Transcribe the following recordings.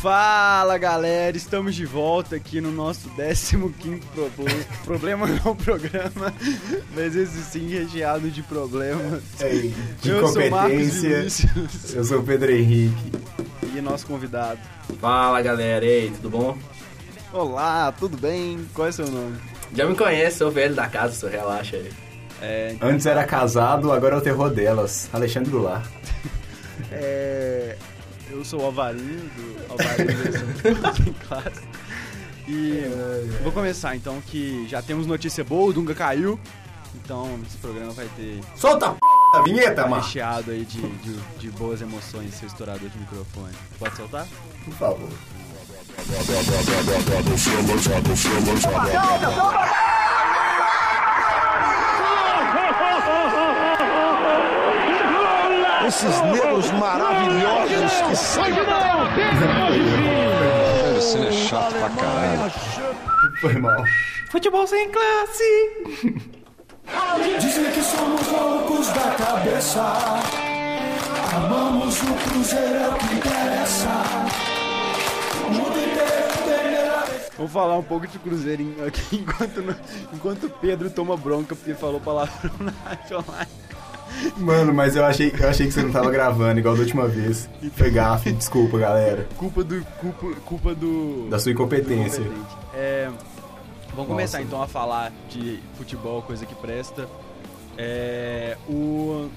Fala galera, estamos de volta aqui no nosso 15 problema. problema não programa, mas esse sim recheado de problemas. É, de Eu sou Marcos. Vinícius Eu sou o Pedro Henrique. e nosso convidado. Fala galera, e aí, tudo bom? Olá, tudo bem? Qual é seu nome? Já me conhece, sou o velho da casa, só relaxa aí. É, Antes era casado, agora é o terror delas. Alexandre Goulart. é, eu sou o Alvarinho, do Alvarinho classe. E vou começar então que já temos notícia boa, o Dunga caiu. Então esse programa vai ter Solta a p da vinheta, mano. recheado aí de, de, de boas emoções, seu estourador de microfone. Pode soltar? Por favor. Esses negros maravilhosos que saem. Esse é chato pra caralho. Foi mal. Futebol sem classe! Dizem que somos loucos da cabeça. Amamos o Cruzeiro, é o que interessa. O mundo inteiro terá Vamos falar um pouco de Cruzeirinho aqui enquanto, enquanto o Pedro toma bronca porque falou palavrão na rádio online. Mano, mas eu achei, eu achei que você não tava gravando igual da última vez. Foi gafe, desculpa, galera. Culpa do. Culpa, culpa do. Da sua incompetência. É, vamos começar Nossa. então a falar de futebol, coisa que presta. É, o.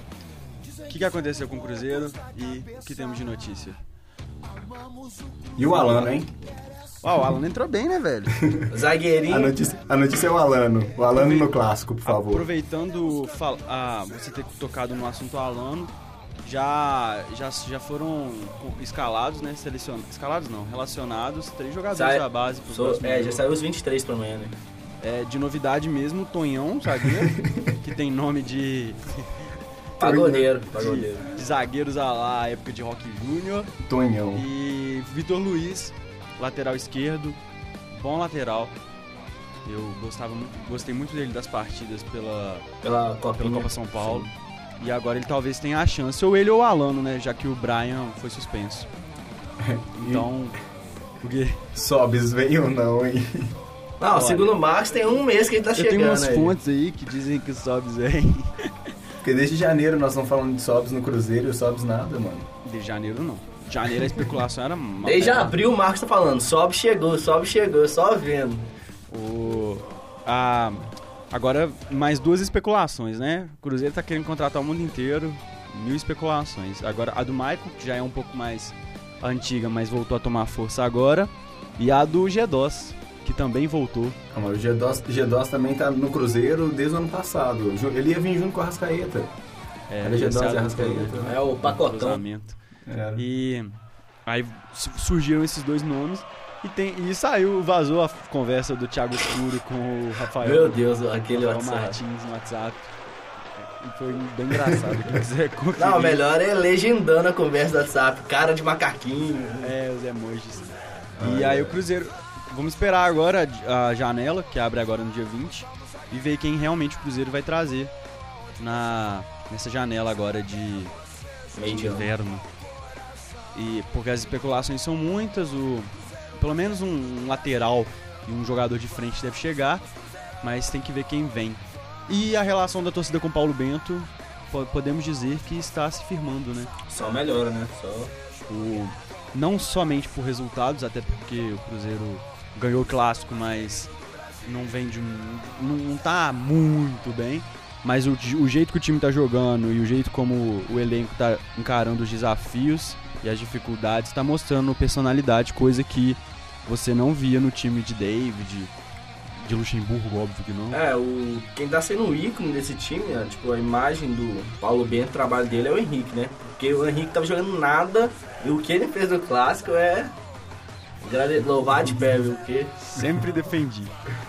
O que, que aconteceu com o Cruzeiro e o que temos de notícia? E o Alano, hein? Uau, o Alan entrou bem, né, velho? A Zagueirinho, notícia, a notícia é o Alano. O Alano no clássico, por favor. Aproveitando fal- ah, você ter tocado no assunto Alano, já, já, já foram escalados, né? Selecionados. Escalados não, relacionados, três jogadores Sai- da base pro sou- é, já jogo. saiu os 23 pra amanhã, né? É, de novidade mesmo, o Tonhão, zagueiro, que tem nome de, Pagodeiro, de, pagodeiro. de zagueiros à lá, época de Rock Júnior. Tonhão. E Vitor Luiz, lateral esquerdo, bom lateral. Eu gostava muito, gostei muito dele das partidas pela, Pela Copa, pela Copa São Paulo. E agora ele talvez tenha a chance, ou ele ou o Alano, né? Já que o Brian foi suspenso. Então. Porque Sobes veio ou não, hein? Não, Olha. segundo o Marcos, tem um mês que ele tá eu chegando tenho umas aí. fontes aí que dizem que o Sobs vem. Porque desde janeiro nós estamos falando de Sobes no Cruzeiro e o Sobes nada, mano. De janeiro não. De janeiro a especulação era uma Desde merda. abril o Marcos tá falando, sobe, chegou, sobe, chegou, só vendo. O, a, agora, mais duas especulações, né? O Cruzeiro tá querendo contratar o mundo inteiro, mil especulações. Agora, a do Maicon, que já é um pouco mais antiga, mas voltou a tomar força agora. E a do G2, que também voltou. Mas o G2, G2 também tá no Cruzeiro desde o ano passado. Ele ia vir junto com a Rascaeta. É, Era G2 esse e o Arrascaeta. cruzamento. É o pacotão. Era. E aí su- surgiram esses dois nomes. E, tem, e saiu, vazou a conversa do Thiago Escuro com o Rafael. Meu Deus, aquele Rafael WhatsApp. Martins no WhatsApp. E foi bem engraçado. Quem quiser conferir. Não, melhor é legendando a conversa do WhatsApp, cara de macaquinho. É, os emojis. E aí o Cruzeiro. Vamos esperar agora a janela, que abre agora no dia 20, e ver quem realmente o Cruzeiro vai trazer na, nessa janela agora de, Meio de inverno. E porque as especulações são muitas, o, pelo menos um lateral e um jogador de frente deve chegar, mas tem que ver quem vem. E a relação da torcida com Paulo Bento, po- podemos dizer que está se firmando, né? Só melhora, né? Só... o- não somente por resultados, até porque o Cruzeiro ganhou o clássico, mas não vem de um, não, não tá muito bem. Mas o, o jeito que o time tá jogando e o jeito como o elenco tá encarando os desafios e as dificuldades tá mostrando personalidade, coisa que você não via no time de David, de Luxemburgo, óbvio que não. É, o... quem tá sendo o ícone desse time, né, tipo, a imagem do Paulo Bento, o trabalho dele é o Henrique, né? Porque o Henrique tava jogando nada e o que ele fez no clássico é. Grade- Louvar de pé, viu? Porque Sempre defendi.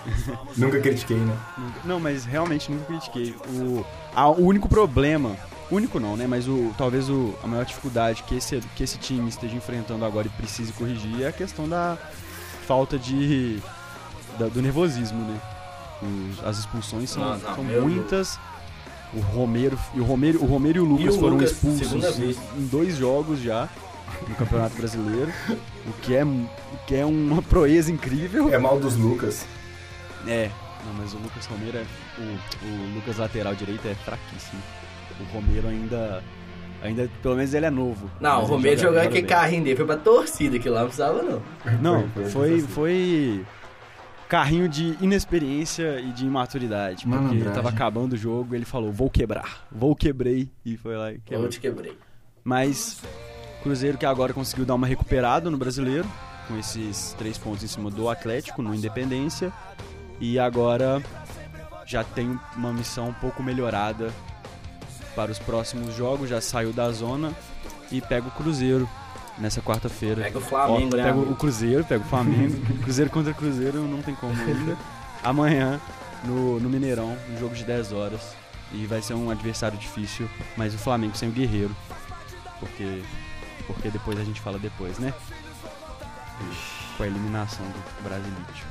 Nunca critiquei, né? Não, mas realmente nunca critiquei. O, a- o único problema, único não, né? Mas o, talvez o, a maior dificuldade que esse, que esse time esteja enfrentando agora e precise corrigir é a questão da falta de. da- do nervosismo, né? Os- as expulsões são, Não, não, são muitas. O Romero, e o Romero, o Romero e o Lucas o foram Lucas, expulsos em dois jogos já no Campeonato Brasileiro. O que é, o que é uma proeza incrível. É mal dos Lucas. É. Não, mas o Lucas Romero é. O, o Lucas lateral direito é fraquíssimo. O Romero ainda. Ainda, pelo menos ele é novo. Não, o ele Romero joga- jogou aquele bem. carrinho dele, foi pra torcida, que lá não precisava não. Não, Foi- foi foi, assim. foi carrinho de inexperiência e de imaturidade. Porque Malandragem. tava acabando o jogo, ele falou, vou quebrar. Vou quebrei. E foi lá e Eu quebrou. te quebrei. Mas Cruzeiro que agora conseguiu dar uma recuperada no brasileiro, com esses três pontos em cima do Atlético, no Independência. E agora já tem uma missão um pouco melhorada para os próximos jogos, já saiu da zona e pega o Cruzeiro nessa quarta-feira. Pega o Flamengo, Ó, né? Pega o Cruzeiro, pega o Flamengo. Cruzeiro contra Cruzeiro não tem como ainda. Amanhã, no, no Mineirão, um jogo de 10 horas. E vai ser um adversário difícil, mas o Flamengo sem o Guerreiro. Porque, porque depois a gente fala depois, né? Com a eliminação do Brasilite.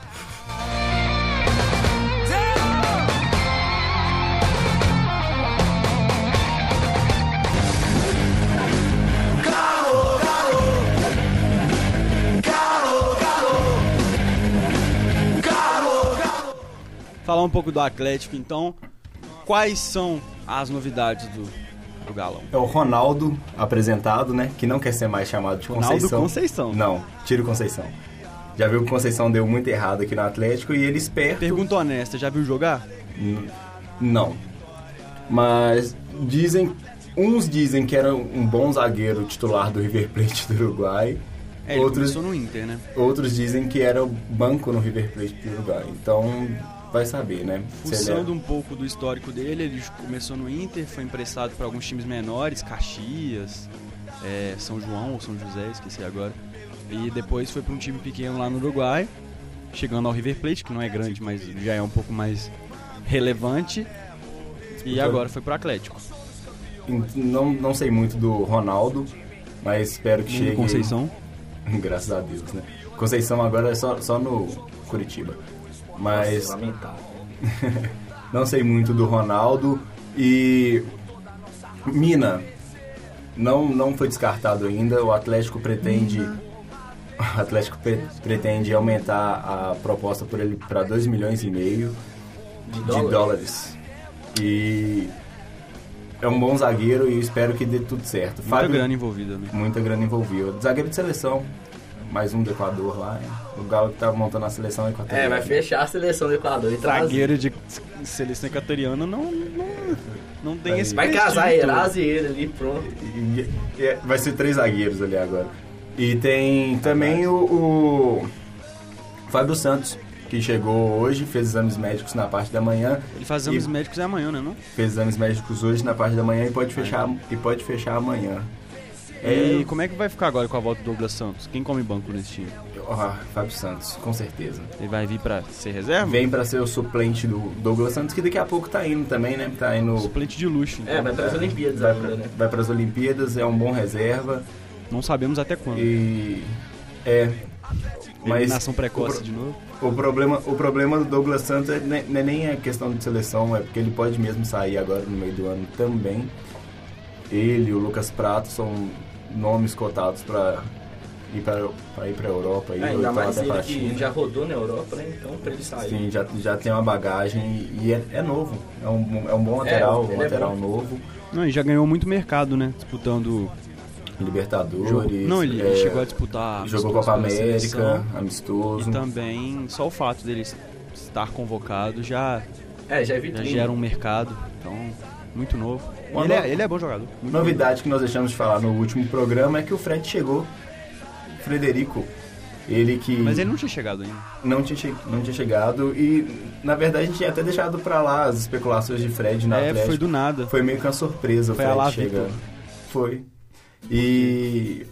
Falar um pouco do Atlético, então. Quais são as novidades do, Galão? É o Ronaldo apresentado, né? Que não quer ser mais chamado de Ronaldo Conceição. Conceição. Não, tira o Conceição. Já viu que o Conceição deu muito errado aqui no Atlético e ele esperto. Pergunta honesta, já viu jogar? N- Não. Mas dizem. Uns dizem que era um bom zagueiro titular do River Plate do Uruguai. É, outros, no Inter, né? outros dizem que era o banco no River Plate do Uruguai. Então, vai saber, né? É- Fuçando um pouco do histórico dele, ele começou no Inter, foi emprestado para alguns times menores, Caxias, é, São João ou São José, esqueci agora. E depois foi para um time pequeno lá no Uruguai, chegando ao River Plate, que não é grande, mas já é um pouco mais relevante. E agora foi pro Atlético. Não, não sei muito do Ronaldo, mas espero que Nuno chegue. Conceição. Graças a Deus, né? Conceição agora é só, só no Curitiba. Mas Nossa, lamentável. não sei muito do Ronaldo. E. Mina, não, não foi descartado ainda. O Atlético pretende. O Atlético pre- pretende aumentar a proposta por ele para 2 milhões e meio De de dólar. dólares. E é um bom zagueiro e espero que dê tudo certo. Muita Fábio- grana envolvida, né? Muita grana envolvida. Zagueiro de seleção. Mais um do Equador lá. hein? O Galo que tava montando a seleção equatoriana. É, vai fechar a seleção do Equador e trazer. Zagueiro de seleção equatoriana não, não, não tem Vai- esse Vai casar. Eras e ele ali, pronto. E- e- é, vai ser três zagueiros ali agora. E tem também o, o Fábio Santos, que chegou hoje, fez exames médicos na parte da manhã. Ele faz exames E- médicos amanhã, né? Não? Fez exames médicos hoje na parte da manhã e pode fechar, e pode fechar amanhã. E É, como é que vai ficar agora com a volta do Douglas Santos? Quem come banco nesse time? ó, Fábio Santos, com certeza. Ele vai vir pra ser reserva? Vem pra ser o suplente do Douglas Santos, que daqui a pouco tá indo também, né? Tá indo. Suplente de luxo. então. É, vai para as Olimpíadas vai, pra, né? vai pras Olimpíadas, é um bom reserva. Não sabemos até quando. E. É. Mas Eliminação o precoce pro- de novo. O problema, o problema do Douglas Santos é, ne- não é nem a questão de seleção, é porque ele pode mesmo sair agora no meio do ano também. Ele e o Lucas Prato são nomes cotados para ir para ir para Europa, aí, É, ainda então mais até ele para China. já rodou na Europa, né? Então, pra ele sair. Sim, já, já tem uma bagagem e é, é novo. É um, é um bom lateral, ele um é lateral novo. Não, e já ganhou muito mercado, né? Disputando. Libertadores. Jogo. Não, ele, é, chegou a disputar. Jogou Copa América, seleção. amistoso. E também, só o fato dele estar convocado já, É, já é já gera um mercado. Então, muito novo. Ele, no- é, ele é bom jogador. Muito Novidade que nós deixamos de falar no último programa é que o Fred chegou. Frederico. Ele que. Mas ele não tinha chegado ainda. não, tinha, che- não tinha chegado e, na verdade, a gente tinha até deixado pra lá as especulações de Fred na é, Atlético. foi do nada. Foi meio que uma surpresa o Foi a Fred lá, chegando. Foi. E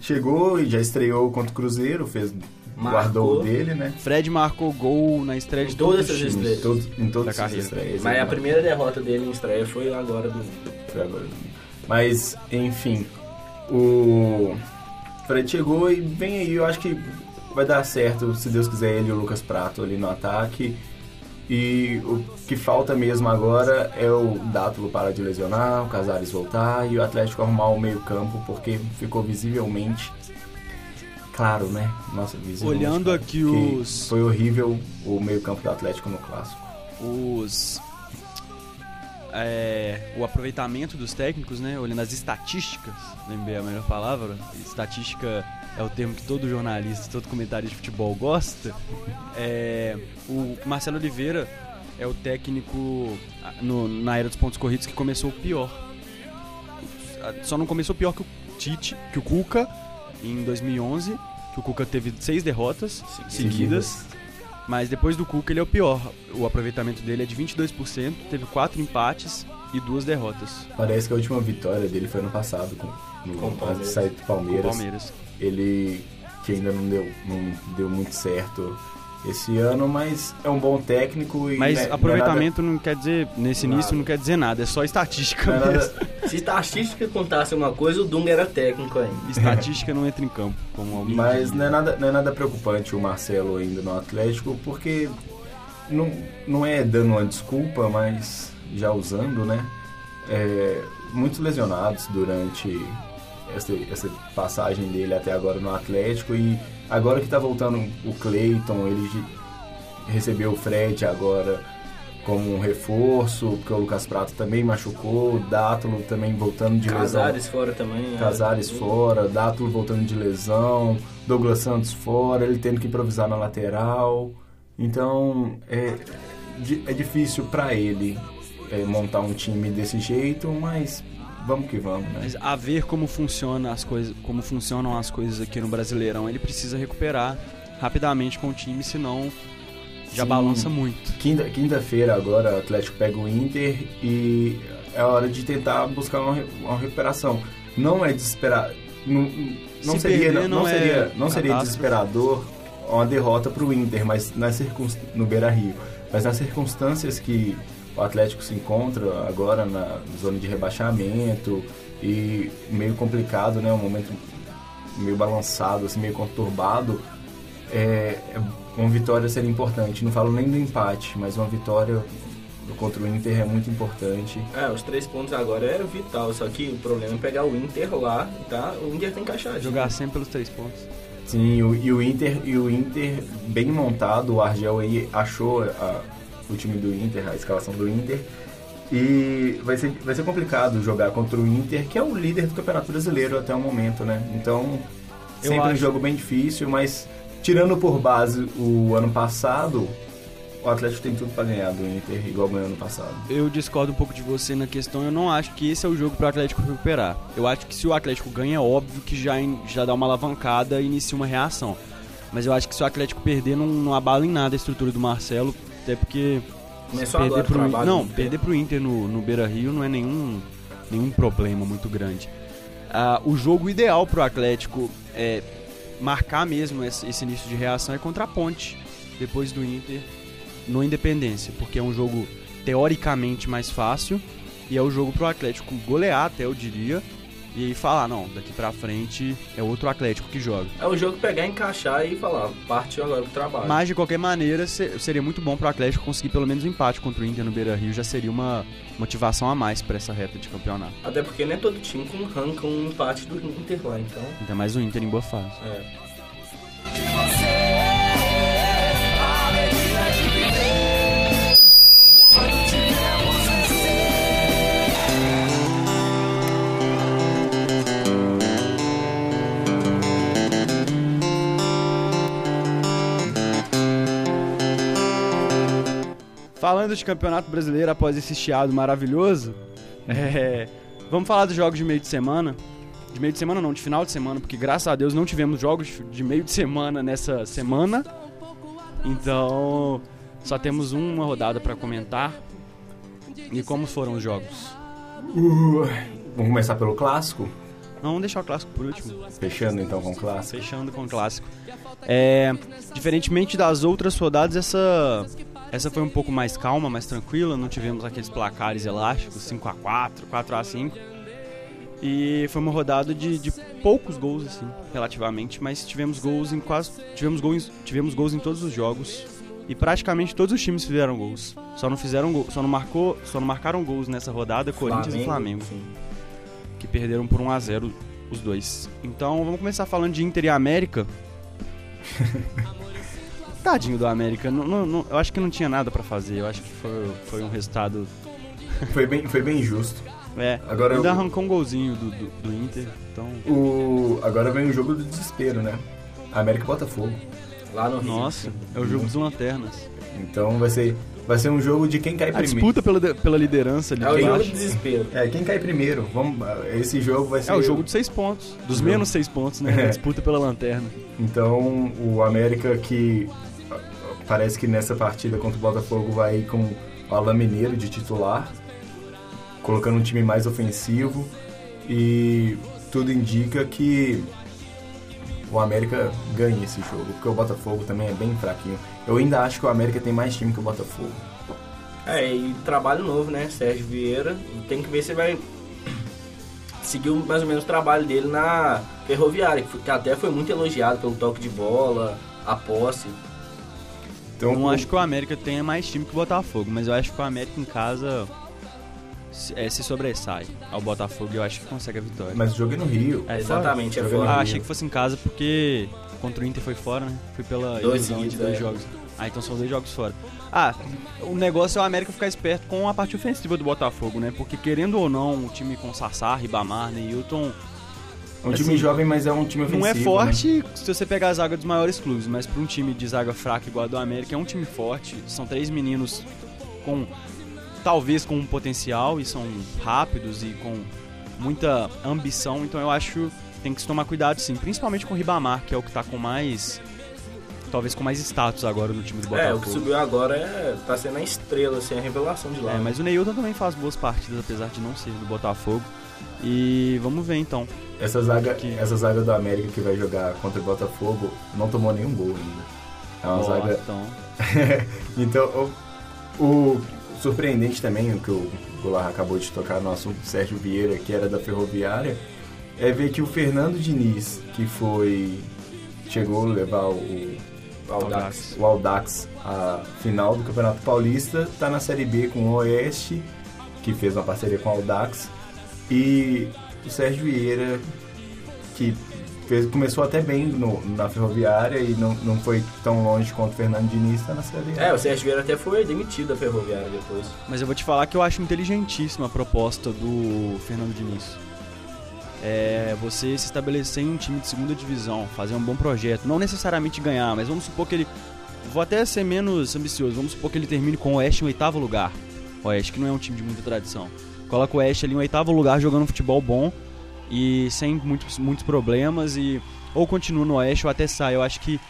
chegou e já estreou contra o Cruzeiro, fez, Marcou. guardou o dele, né? Fred marcou gol na estreia de Em todas os essas times. Em, todas Da as carreira. estreias. Mas a primeira derrota dele em estreia foi agora do. Foi agora. Mas, enfim, o Fred chegou e vem aí, eu acho que vai dar certo, se Deus quiser, ele e o Lucas Prato ali no ataque. E o que falta mesmo agora é o Dátulo parar de lesionar, o Casares voltar e o Atlético arrumar o meio campo, porque ficou visivelmente claro, né? Nossa, visão. Olhando claro. aqui os- Foi horrível o meio-campo do Atlético no clássico. os é, o aproveitamento dos técnicos, né? Olhando as estatísticas, lembrei a melhor palavra. Estatística é o termo que todo jornalista, todo comentarista de futebol gosta. É, o Marcelo Oliveira é o técnico no- na era dos pontos corridos que começou pior. Só não começou pior que o Tite, que o Cuca em 2011, que o Cuca teve seis derrotas seguidas. Mas depois do Cuca ele é o pior. O aproveitamento dele é de 22%, teve quatro empates e duas derrotas Parece que a última vitória dele foi ano passado com, no, Com Palmeiras. sair do com Palmeiras. Palmeiras. Ele que ainda não deu, não deu muito certo esse ano, mas é um bom técnico e Mas né, não é aproveitamento não quer dizer, nesse Nada. início não quer dizer nada, é só estatística nada- é mesmo. nada- Se estatística contasse uma coisa, o Dunga era técnico ainda. Estatística não entra em campo, como alguém Mas não é, nada, não é nada preocupante o Marcelo ainda no Atlético, porque não, não é dando uma desculpa, mas já usando, né? É, muitos lesionados durante essa, essa passagem dele até agora no Atlético e agora que tá voltando o Cleiton, ele recebeu o Fred agora como um reforço, porque o Lucas Prato também machucou, o Dátulo também voltando de lesão. Casares fora também. Casares é. fora, Dátulo voltando de lesão, Douglas Santos fora, ele tendo que improvisar na lateral. Então é, é difícil pra ele é, montar um time desse jeito, mas vamos que vamos, né? Mas a ver como funciona as coisas, como funcionam as coisas aqui no Brasileirão, ele precisa recuperar rapidamente com o time, senão já Sim. balança muito. Quinta- Quinta-feira agora o Atlético pega o Inter e é hora de tentar buscar uma, uma recuperação. Não é desesperar. Não, não Se seria, perder, não, não é seria, não seria desesperador uma derrota para o Inter, mas nas circunst... no Beira Rio. Mas nas circunstâncias que o Atlético se encontra agora na zona de rebaixamento e meio complicado, né? Um momento meio balançado, assim, meio conturbado. É, é- uma vitória seria importante. Não falo nem do empate, mas uma vitória contra o Inter é muito importante. É, os três pontos agora era vital, só que o problema é pegar o Inter lá, tá? O Inter tem que encaixar. Jogar sempre pelos três pontos. Sim, o- e o Inter, e o Inter bem montado, o Argel aí achou a- o time do Inter, a escalação do Inter. E vai ser, vai ser complicado jogar contra o Inter, que é o líder do Campeonato Brasileiro até o momento, né? Então, sempre um jogo bem difícil, mas tirando por base o ano passado, o Atlético tem tudo para ganhar do Inter, igual ganhou ano passado. Eu discordo um pouco de você na questão, eu não acho que esse é o jogo para o Atlético recuperar. Eu acho que se o Atlético ganha, é óbvio que já, já dá uma alavancada e inicia uma reação. Mas eu acho que se o Atlético perder, não, não abala em nada a estrutura do Marcelo, até porque Começou perder agora o pro, trabalho não, Inter. perder pro Inter no, no Beira Rio não é nenhum, nenhum problema muito grande. Ah, o jogo ideal pro Atlético é marcar mesmo esse, esse início de reação é contra a Ponte, depois do Inter no Independência, porque é um jogo teoricamente mais fácil e é o jogo pro Atlético golear até eu diria e aí falar, não, daqui pra frente é outro Atlético que joga. É o jogo pegar, encaixar e falar, partiu agora pro trabalho. Mas de qualquer maneira, se- seria muito bom pro Atlético conseguir pelo menos um empate contra o Inter no Beira-Rio, já seria uma motivação a mais pra essa reta de campeonato. Até porque não é todo time que arranca um empate do Inter lá, então. Ainda mais o Inter em boa fase. É. Falando de campeonato brasileiro após esse chiado maravilhoso, é, vamos falar dos jogos de meio de semana. De meio de semana não, de final de semana, porque graças a Deus não tivemos jogos de meio de semana nessa semana. Então, só temos uma rodada pra comentar. E como foram os jogos? Uh, vamos começar pelo clássico? Não, vamos deixar o clássico por último. Fechando então com o clássico. Fechando com o clássico. É, diferentemente das outras rodadas, essa, essa foi um pouco mais calma, mais tranquila. Não tivemos aqueles placares elásticos, 5x4, 4x5. E foi uma rodada de, de poucos gols, assim, relativamente. Mas tivemos gols em quase. Tivemos gols, tivemos gols em todos os jogos. E praticamente todos os times fizeram gols. Só não fizeram gol, só não marcou, só não marcaram gols nessa rodada Corinthians e Flamengo sim. que perderam por 1 a 0 os dois. Então vamos começar falando de Inter e América. Tadinho do América, não- não- não- eu acho que não tinha nada pra fazer. Eu acho que foi, foi um resultado. Foi bem, foi bem justo. É, Agora ainda eu- arrancou um golzinho do, do, do Inter. Então, O, agora vem o jogo do desespero, né? América e Botafogo. Lá no Rio. nossa, é o jogo dos lanternas. Então vai ser, vai ser um jogo de quem cai A primeiro. disputa pela, de- pela liderança ali É o jogo de desespero. É, quem cai primeiro. Vamos, esse jogo vai ser. É o jogo de seis pontos. Dos menos seis pontos, né? É. A disputa pela lanterna. Então o América que parece que nessa partida contra o Botafogo vai com o Alan Mineiro de titular, colocando um time mais ofensivo e tudo indica que o América ganha esse jogo, porque o Botafogo também é bem fraquinho. Eu ainda acho que o América tem mais time que o Botafogo. É, e trabalho novo, né? Sérgio Vieira. Tem que ver se vai seguir mais ou menos o trabalho dele na Ferroviária, que até foi muito elogiado pelo toque de bola, a posse. Então, Eu não o- acho que o América tenha mais time que o Botafogo, mas eu acho que o América em casa se, é, se sobressai ao Botafogo e eu acho que consegue a vitória. mas o jogo é no Rio. É, Exatamente, é Joga fora. Ah, achei que fosse em casa porque contra o Inter foi fora, né? Foi pela Dois ilusão de dois é. jogos. Ah, então são dois jogos fora. Ah, o negócio é o América ficar esperto com a parte ofensiva do Botafogo, né? Porque querendo ou não, o time com Sassar, Ribamar, Neilton É um time assim, jovem, mas é um time ofensivo. não é né? forte se você pegar a zaga dos maiores clubes, mas para um time de zaga fraca igual a do América, é um time forte. São três meninos com talvez com um potencial e são rápidos e com muita ambição, então eu acho que tem que se tomar cuidado sim, principalmente com o Ribamar, que é o que tá com mais talvez com mais status agora no time do É, o Botafogo. que subiu agora é, tá sendo a estrela, assim, a revelação de lá. É, mas o Neilton também faz boas partidas, apesar de não ser do Botafogo. E vamos ver então. Essa zaga, Que- essa zaga do América que vai jogar contra o Botafogo não tomou nenhum gol ainda. É uma Ó, zaga. então, Então, o, o surpreendente também, o que o Goulart acabou de tocar no assunto do Sérgio Vieira, que era da Ferroviária, é ver que o Fernando Diniz, que foi. chegou a levar o, Audax. o Aldax à final do Campeonato Paulista, está na Série B com o Oeste, que fez uma parceria com o Aldax, e o Sérgio Vieira, que fez, começou até bem no- na Ferroviária e não, não foi tão longe quanto o Fernando Diniz, está na Série A. É, o Sérgio Vieira até foi demitido da Ferroviária depois. Mas eu vou te falar que eu acho inteligentíssima a proposta do Fernando Diniz. É você se estabelecer em um time de segunda divisão, fazer um bom projeto, não necessariamente ganhar, mas vamos supor que ele. Vou até ser menos ambicioso, vamos supor que ele termine com o Oeste em oitavo lugar. Oeste, que não é um time de muita tradição. Coloca o Oeste ali em oitavo lugar jogando futebol bom e sem muitos, muitos problemas e ou continua no Oeste ou até sai. Eu acho que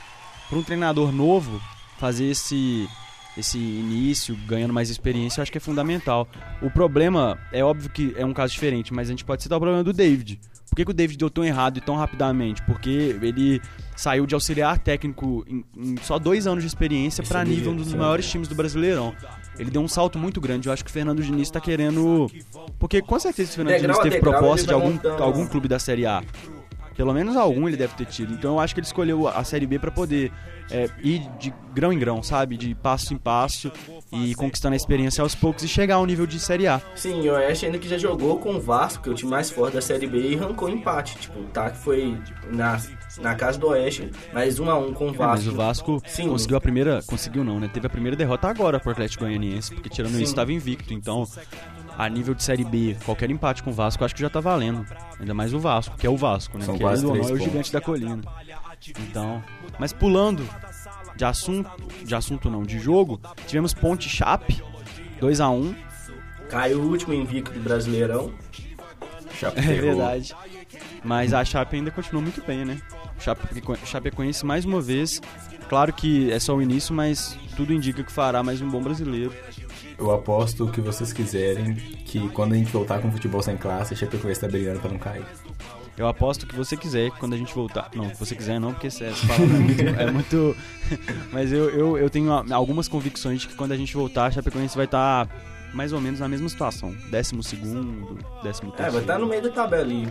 para um treinador novo fazer esse esse início, ganhando mais experiência, eu acho que é fundamental. O problema, é óbvio que é um caso diferente, mas a gente pode citar o problema do David. Por que, que o David deu tão errado e tão rapidamente? Porque ele saiu de auxiliar técnico em, em só dois anos de experiência para Esse nível nível, dos sim. maiores times do Brasileirão. Ele deu um salto muito grande. Eu acho que o Fernando Diniz tá querendo. Porque com certeza o Fernando Degrau Diniz teve degrau, proposta de algum, algum clube da Série A. Pelo menos algum ele deve ter tido. Então eu acho que ele escolheu a Série B para poder é, ir de grão em grão, sabe? De passo em passo e conquistando a experiência aos poucos e chegar ao nível de Série A. Sim, o Oeste ainda que já jogou com o Vasco, que é o time mais forte da Série B, e arrancou empate. Tipo, o TAC foi na, na casa do Oeste, mas 1 a 1 com o É, Vasco. mas o Vasco Sim. conseguiu a primeira. Conseguiu não, né? Teve a primeira derrota agora pro Atlético Goianiense, porque tirando Sim. isso estava invicto. Então, a nível de Série B, qualquer empate com o Vasco eu acho que já tá valendo. Ainda mais o Vasco, que é o Vasco, né? São Querendo quase não, três é o gigante da colina. Então. Mas pulando de assunto. De assunto não, de jogo, tivemos Ponte Chape, 2x1. Caiu o último invicto do Brasileirão. Chape É verdade. Mas a Chape ainda continua muito bem, né? Chape, Chapecoense mais uma vez. Claro que é só o início, mas tudo indica que fará mais um bom brasileiro. Eu aposto o que vocês quiserem que quando a gente voltar com futebol sem classe, a Chapecoense tá brigando pra não cair. Eu aposto que você quiser que quando a gente voltar. Não, que você quiser não, porque essa essa palavra é muito. é muito- Mas eu, eu, eu tenho algumas convicções de que quando a gente voltar, a Chapecoense vai estar mais ou menos na mesma situação. Décimo segundo, décimo É, terceiro. vai estar no meio da tabela ali.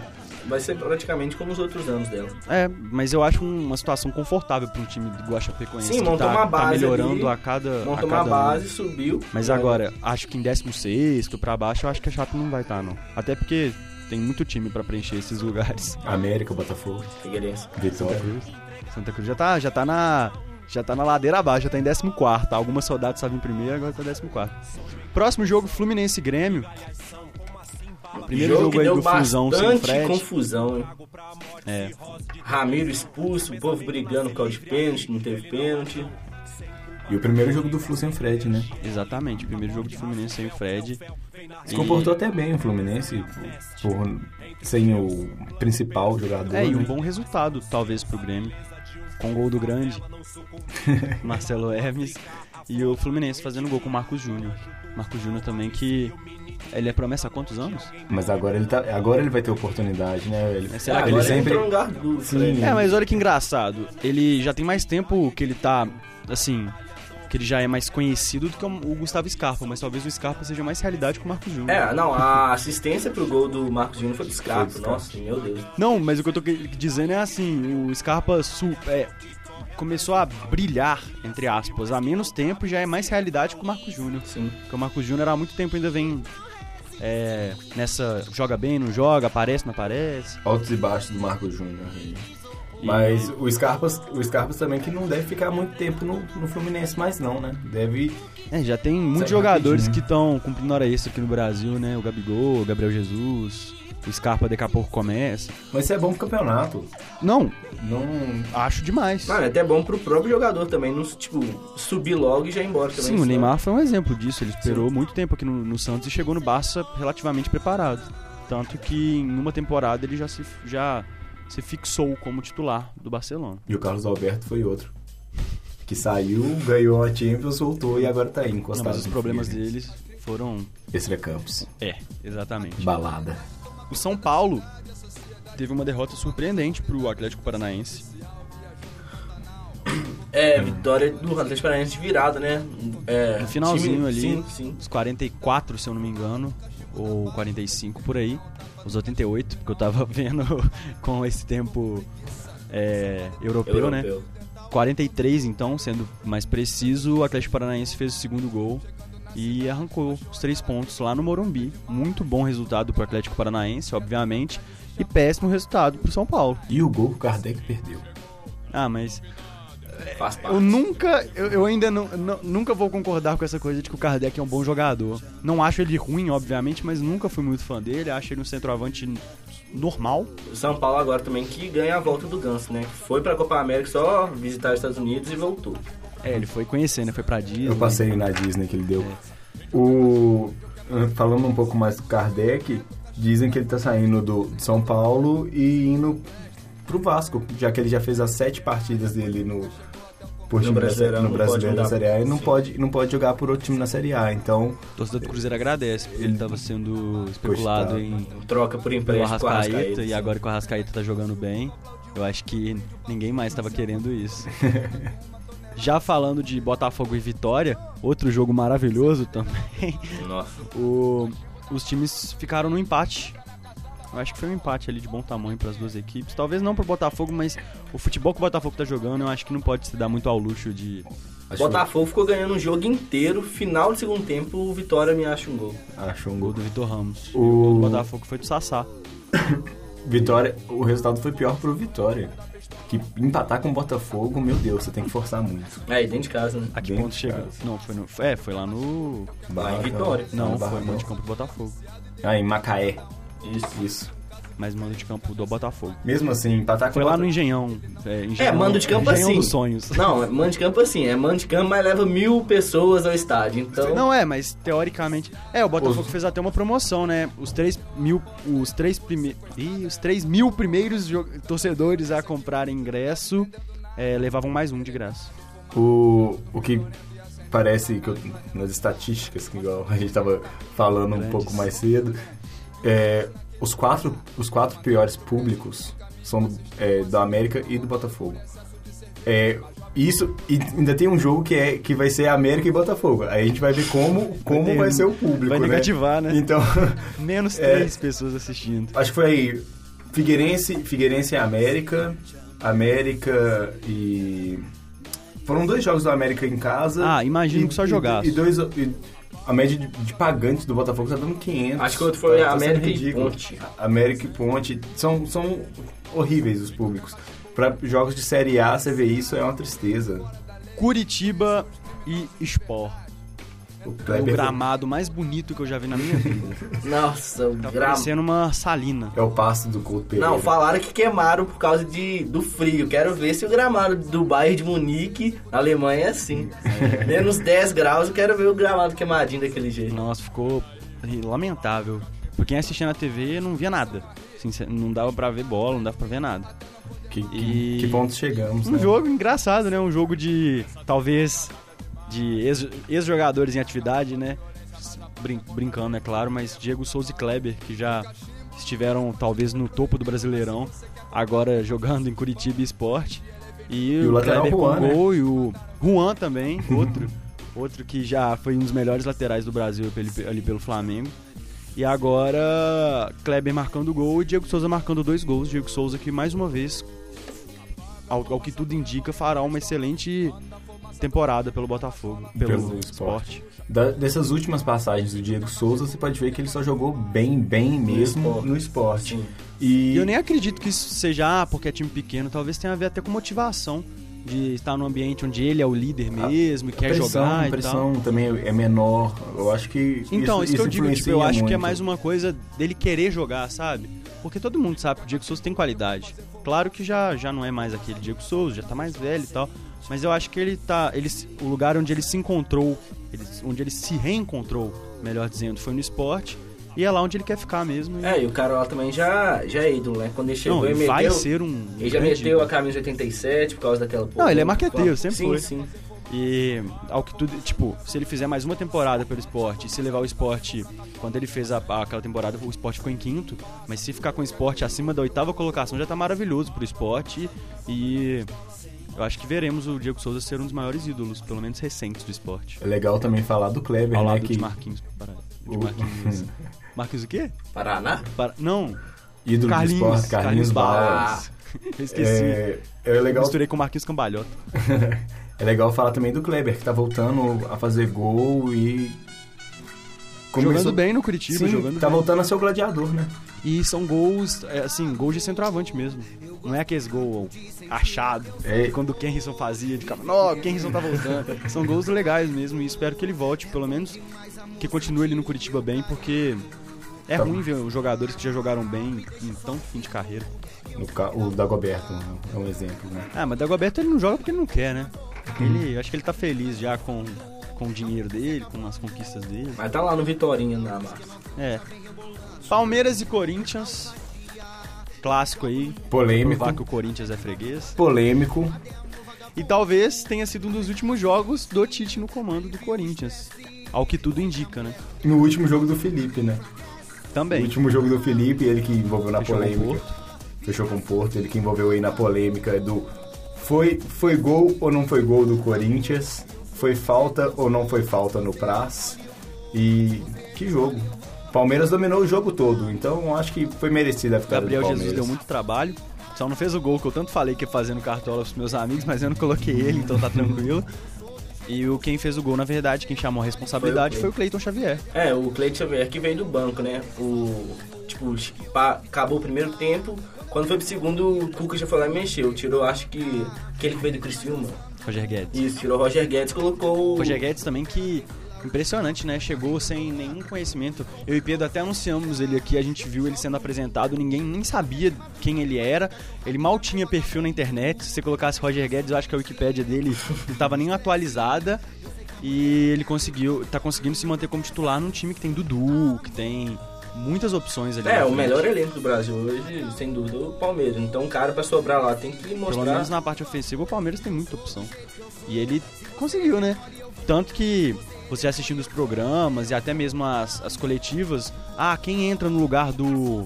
Vai ser praticamente como os outros anos dela. É, mas eu acho um- uma situação confortável para um time igual a Chapecoense. Sim, montou tá, uma tá base melhorando ali, a cada. a Montou cada uma ano. base, subiu. Mas agora, acho que em 16 pra baixo, eu acho que a Chape não vai estar, não. Até porque tem muito time pra preencher esses lugares. América, Botafogo, Figueirense. Vitória. Santa Cruz já tá, já tá na. Já tá na ladeira abaixo, já tá em 14. Algumas saudades estavam em primeiro, agora tá em 14. Próximo jogo, Fluminense e Grêmio. Primeiro jogo, que aí deu do Flusão sem Fred. confusão, hein? É. Ramiro expulso, o povo brigando por causa de pênalti, não teve pênalti. E o primeiro jogo do Flu sem Fred, né? Exatamente, primeiro jogo de Fluminense sem o Fred. Se comportou até bem o Fluminense, por, sem o principal jogador. É, e um né? bom resultado, talvez, pro Grêmio. Com o gol do grande, Marcelo Hermes. E o Fluminense fazendo gol com o Marcos Júnior. Marcos Júnior também que. Ele é promessa há quantos anos? Mas agora ele, tá, agora ele vai ter oportunidade, né? Ele, Mas será Ah, que ele sempre... do Sim. É, mas olha que engraçado. Ele já tem mais tempo que ele tá, assim, que ele já é mais conhecido do que o Gustavo Scarpa, mas talvez o Scarpa seja mais realidade que o Marcos Júnior. É, não, a assistência pro gol do Marcos Júnior foi do Scarpa. Foi do Scarpa. Nossa, meu Deus. Não, mas o que eu tô dizendo é assim, o Scarpa su- é, começou a brilhar, entre aspas, há menos tempo já é mais realidade que o Marcos Júnior. Sim. Porque o Marcos Júnior há muito tempo ainda vem é, nessa, joga bem, não joga, aparece, não aparece. Altos e baixos do Marcos Júnior. E- Mas o Scarpas, o Scarpas também que não deve ficar muito tempo no, no Fluminense mais não, né? Deve... É, já tem muitos jogadores rapidinho. que estão cumprindo hora extra aqui no Brasil, né? O Gabigol, o Gabriel Jesus, o Scarpa daqui a pouco começa. Mas isso é bom pro campeonato. Não, Não... acho demais. Mano, é até bom pro próprio jogador também, não, tipo, subir logo e já ir embora também. Sim, o? Neymar foi um exemplo disso. Ele esperou muito tempo aqui no, no Santos e chegou no Barça relativamente preparado. Tanto que em uma temporada ele já se, já se fixou como titular do Barcelona. E o Carlos Alberto foi outro. Que saiu, ganhou a Champions, voltou e agora tá aí Não, encostado. mas os problemas deles foram. Extra Campos. É, exatamente. Balada. O São Paulo teve uma derrota surpreendente pro Atlético Paranaense. É, vitória do Atlético Paranaense virada, né? É, No finalzinho time- ali, Sim, sim. os 44, se eu não me engano, ou 45 por aí, os 88, porque eu tava vendo com esse tempo é, europeu, né? Europeu. 43 então, sendo mais preciso, o Atlético Paranaense fez o segundo gol e arrancou os três pontos lá no Morumbi. Muito bom resultado pro Atlético Paranaense, obviamente, e péssimo resultado pro São Paulo. E o gol que o Kardec perdeu. Ah, mas Faz parte. eu nunca, eu, eu ainda não, não- nunca vou concordar com essa coisa de que o Kardec é um bom jogador. Não acho ele ruim, obviamente, mas nunca fui muito fã dele. Acho ele um centroavante normal. O São Paulo agora também que ganha a volta do Ganso, né? Foi pra Copa América só visitar os Estados Unidos e voltou. É, ele foi conhecer, né? Foi pra Disney. Eu passei na Disney que ele deu. O, falando um pouco mais do Kardec, dizem que ele tá saindo do de São Paulo e indo pro Vasco, já que ele já fez as sete partidas dele no, por No Brasileirão, no Brasileiro da Série A e não pode, não pode jogar por outro time na Série A. Então, O torcedor do Cruzeiro agradece, porque ele tava sendo especulado Cogitado. em Troca por empréstimo com a Arrascaeta, Arrascaeta. e agora que o Arrascaeta tá jogando bem, eu acho que ninguém mais tava querendo isso. Já falando de Botafogo e Vitória, outro jogo maravilhoso também, Nossa. o- os times ficaram no empate. Eu acho que foi um empate ali de bom tamanho para as duas equipes. Talvez não pro Botafogo, mas o futebol que o Botafogo tá jogando, eu acho que não pode se dar muito ao luxo de. acho Botafogo ficou ganhando o jogo inteiro, final do segundo tempo, o Vitória me acha um gol. que achou um Gol do Vitor Ramos. O- O gol do Botafogo foi do Sassá. Vitória, o resultado foi pior pro Vitória. Que empatar com o Botafogo, meu Deus, você tem que forçar muito. Aí, dentro de casa, né? A que Dentro ponto casa. Não, foi no. É, foi lá no. Lá em Vitória. Não, no foi mando de campo do Botafogo. Ah, em Macaé. Isso. Isso. Mas mando de campo do Botafogo. Mesmo assim, empatar com Foi lá no Engenhão. É, Engenhão, É, mando de campo Engenhão assim. dos sonhos. Não, é mando de campo assim, é mando de campo, mas leva mil pessoas ao estádio. Então, Não é, mas teoricamente. É, o Botafogo fez até uma promoção, né? Os três mil. Os três primeiros. Os três mil primeiros torcedores a comprar ingresso é, levavam mais um de graça. O, o que parece que eu- nas estatísticas, que igual a gente tava falando um Grandes. pouco mais cedo, é, os, quatro, os quatro piores públicos são é, da América e do Botafogo. É, isso, e ainda tem um jogo que, é, que vai ser América e Botafogo. Aí a gente vai ver como, como ter- vai ser o público. vai né? negativar, né? Então, Menos É. três pessoas assistindo. acho que foi Figueirense, Figueirense e América, América e. Foram dois jogos do América em casa. Ah, imagino e- que só e- jogaço. E, dois. e- a média de, de pagantes do Botafogo tá dando 500. Acho que o outro foi Tá- tá América e. Ponte. América e Ponte. São, são horríveis os públicos. Pra jogos de Série A, você vê isso, é uma tristeza. Curitiba e Sport. O O Kleber gramado mais bonito que eu já vi na minha vida. Nossa, o Tá grama. parecendo uma salina. é o pasto do Couto Pereira. Não, falaram que queimaram por causa de, do frio. Quero ver se o gramado do Bayern de Munique, na Alemanha, é assim. Menos 10 graus, eu quero ver o gramado queimadinho daquele jeito. Nossa, ficou lamentável. Por quem assistia na TV não via nada. Sincer- Não dava pra ver bola, não dava pra ver nada. Que, que, E- que pontos chegamos, Um né? jogo engraçado, né? Um jogo de, talvez, de ex- ex-jogadores em atividade, né? Brin- brincando, é claro, mas Diego Souza e Kleber, que já estiveram, talvez, no topo do Brasileirão, agora jogando em Curitiba Esporte. E, E o o Kleber Juan, com né? gol e o Juan também, outro, outro que já foi um dos melhores laterais do Brasil ali, ali pelo Flamengo. E agora, Kleber marcando gol e Diego Souza marcando dois gols. Diego Souza que, mais uma vez, ao, ao que tudo indica, fará uma excelente temporada pelo Botafogo, pelo, Pelo esporte. esporte. Da- dessas últimas passagens do Diego Souza, você pode ver que ele só jogou bem, bem mesmo esporte. no esporte. E E eu nem acredito que isso seja ah, porque é time pequeno, talvez tenha a ver até com motivação de estar num ambiente onde ele é o líder mesmo e a quer pressão, jogar a e tal. pressão também é menor. Eu acho que Então, isso, que eu digo, tipo, eu acho que é muito. mais uma coisa dele querer jogar, sabe? Porque todo mundo sabe que o Diego Souza tem qualidade. Claro que já, já não é mais aquele Diego Souza, já tá mais velho e tal. Mas eu acho que ele tá. Ele, o lugar onde ele se encontrou, ele- onde ele se reencontrou, melhor dizendo, foi no esporte. E é lá onde ele quer ficar mesmo. e- É, e o Carol também já, já é ídolo, né? Quando ele chegou, não, ele vai meteu... ser um. Ele já meteu ídolo. a camisa 87 por causa daquela... Não, ele é marqueteiro, sempre sim, foi. Sim, E ao que tudo, tipo, se ele fizer mais uma temporada pelo esporte, e se levar o esporte, quando ele fez a, aquela temporada, o esporte ficou em quinto, mas se ficar com o esporte acima da oitava colocação já tá maravilhoso pro esporte e eu acho que veremos o Diego Souza ser um dos maiores ídolos, pelo menos recentes do esporte. É legal também falar do Kleber, Ao né? lado Que de Marquinhos. Para, de o- Marquinhos. Marquinhos o quê? Paraná? Para, não, ídolo do Carlinhos. esporte, Carlinhos Bala. Barros. Eu esqueci. É, é legal Misturei com Marquinhos Cambalhota. É legal falar também do Kleber, que tá voltando a fazer gol e. começou- Jogando bem no Curitiba, Sim, jogando tá bem. voltando a ser o gladiador, né? E são gols, é, assim, gols de centroavante mesmo. Não é aqueles gol achado. É. Quando o Kenrison fazia, de cara, não, o Kenrison tá voltando. são gols legais mesmo e espero que ele volte, pelo menos que continue ele no Curitiba bem, porque é Tá ruim ver os jogadores que já jogaram bem em tão fim de carreira. O, o Dagoberto é um exemplo, né? Ah, mas Dagoberto ele não joga porque ele não quer, né? Uhum. Ele, acho que ele tá feliz já com, com o dinheiro dele, com as conquistas dele. Mas tá lá no Vitorinha na massa. É. Palmeiras e Corinthians. Clássico aí. Polêmico. Provar que o Corinthians é freguês. Polêmico. E talvez tenha sido um dos últimos jogos do Tite no comando do Corinthians. Ao que tudo indica, né? No último jogo do Felipe, né? Também. O último jogo do Felipe, ele que envolveu na Fechou com o polêmica. Porto. Fechou com o Porto, ele que envolveu aí na polêmica do foi, foi gol ou não foi gol do Corinthians? Foi falta ou não foi falta no Praz? E que jogo. Palmeiras dominou o jogo todo, então acho que foi merecida a vitória Gabriel do Jesus Palmeiras. deu muito trabalho. Só não fez o gol que eu tanto falei que ia fazer no cartola pros meus amigos, mas eu não coloquei ele, então tá tranquilo. E o quem fez o gol, na verdade, quem chamou a responsabilidade Foi o Cleiton Xavier. É, o Cleiton Xavier que veio do banco, né? O, tipo, acabou o primeiro tempo, quando foi pro segundo, o Cuca já foi lá e mexeu. Tirou, acho que, aquele que veio do Criciúma. Roger Guedes. Isso, tirou o Roger Guedes, colocou o... Roger Guedes também que impressionante, né? Chegou sem nenhum conhecimento. Eu e Pedro até anunciamos ele aqui, a gente viu ele sendo apresentado, ninguém nem sabia quem ele era. Ele mal tinha perfil na internet. Se você colocasse Roger Guedes, eu acho que a Wikipédia dele não estava nem atualizada. E ele conseguiu, tá conseguindo se manter como titular num time que tem Dudu, que tem muitas opções ali. É, o frente. melhor elenco do Brasil hoje, sem dúvida, o Palmeiras. Então, o cara pra sobrar lá tem que Pelo mostrar... menos na parte ofensiva, o Palmeiras tem muita opção. E ele conseguiu, né? Tanto que você assistindo os programas e até mesmo as, as coletivas, ah, quem entra no lugar do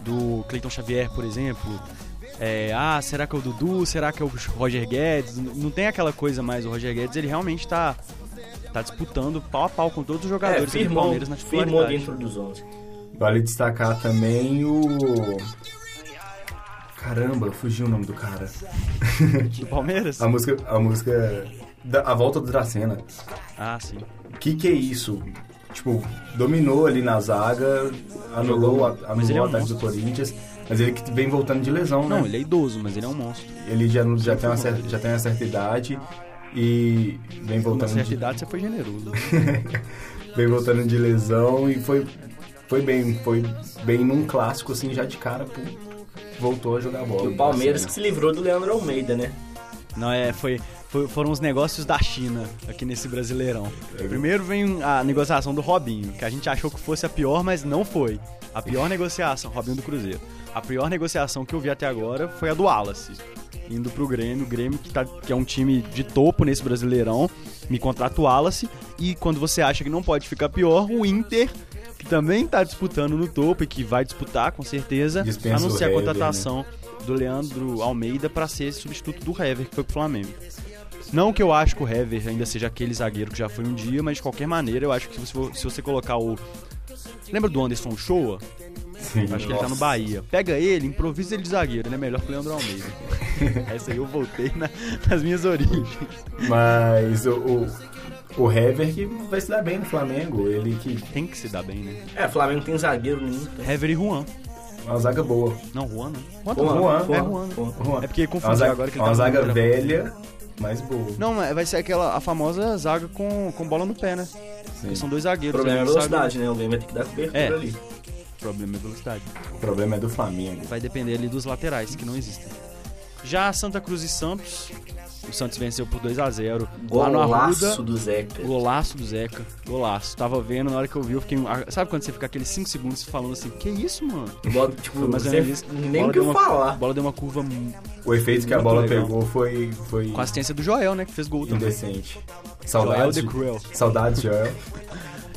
do Cleiton Xavier, por exemplo? É, ah, será que é o Dudu? Será que é o Roger Guedes? Não tem aquela coisa mais. O Roger Guedes, ele realmente tá, tá disputando pau a pau com todos os É, jogadores do firmou, Palmeiras na firmou titularidade. dentro dos 11. Vale destacar também o. Caramba, fugiu o nome do cara. Do Palmeiras? A música. A música. da- a volta do Dracena. Ah, sim. O que que é isso? Tipo, dominou ali na zaga, anulou, a- ele é anulou o um ataque do Corinthians, mas ele que vem voltando de lesão, né? Não, ele é idoso, mas ele é um monstro. Ele já, já, tem uma certa, já tem uma certa idade e vem Com uma voltando certa de, idade você foi generoso. vem voltando de lesão e foi, foi bem, foi bem num clássico assim já de cara, pô, voltou a jogar bola. E o Palmeiras que Assim, se livrou do Leandro Almeida, né? Não, é, foi, foi- foram os negócios da China aqui nesse Brasileirão. Primeiro vem a negociação do Robinho, que a gente achou que fosse a pior, mas não foi. A pior negociação, Robinho do Cruzeiro. A pior negociação que eu vi até agora foi a do Wallace. Indo pro Grêmio, o Grêmio que, tá, que é um time de topo nesse Brasileirão, me contrata o Wallace. E quando você acha que não pode ficar pior, o Inter, que também tá disputando no topo e que vai disputar com certeza, Dispensa o anuncia a contratação do Leandro Almeida para ser esse substituto do Hever, que foi pro Flamengo. Não que eu acho que o Hever ainda seja aquele zagueiro que já foi um dia, mas de qualquer maneira eu acho que se você, se você colocar o. Lembra do Anderson Shoa? Sim. Acho que ele tá no Bahia. Pega ele, improvisa ele de zagueiro, ele é melhor que o Leandro Almeida. Essa aí eu voltei na- nas minhas origens. Mas o, o, o Hever que vai se dar bem no Flamengo, ele que Tem que se dar bem, né? É, Flamengo tem zagueiro no Inter. Hever e Juan. uma zaga boa. Não, Juan não. Juan, Juan, Juan, É Juan, Juan. Juan. É porque É uma confundi zaga, agora que ele uma tá zaga no- velha, mas boa. Não, mas vai ser aquela a famosa zaga com, com bola no pé, né? Porque são dois O zagueiros. problema é a ali, sabe? velocidade, né? Alguém vai ter que dar cobertura É. ali. O problema é velocidade. O problema é do Flamengo. Vai depender ali dos laterais, que não existem. Já Santa Cruz e Santos, o Santos venceu por 2 a 0 lá no Golaço Arruda. do Zeca. Golaço do Zeca, golaço. Tava vendo, na hora que eu vi, eu fiquei. Sabe quando você fica aqueles 5 segundos falando assim, que isso, mano? Bola, tipo, Foi mais ou você menos isso. nem o que uma- falar. A bola deu uma curva O efeito que a bola legal. pegou foi, foi com a assistência do Joel, né? Que fez gol também. indecente. Joel Saudades. de Cruel. Saudades, Joel.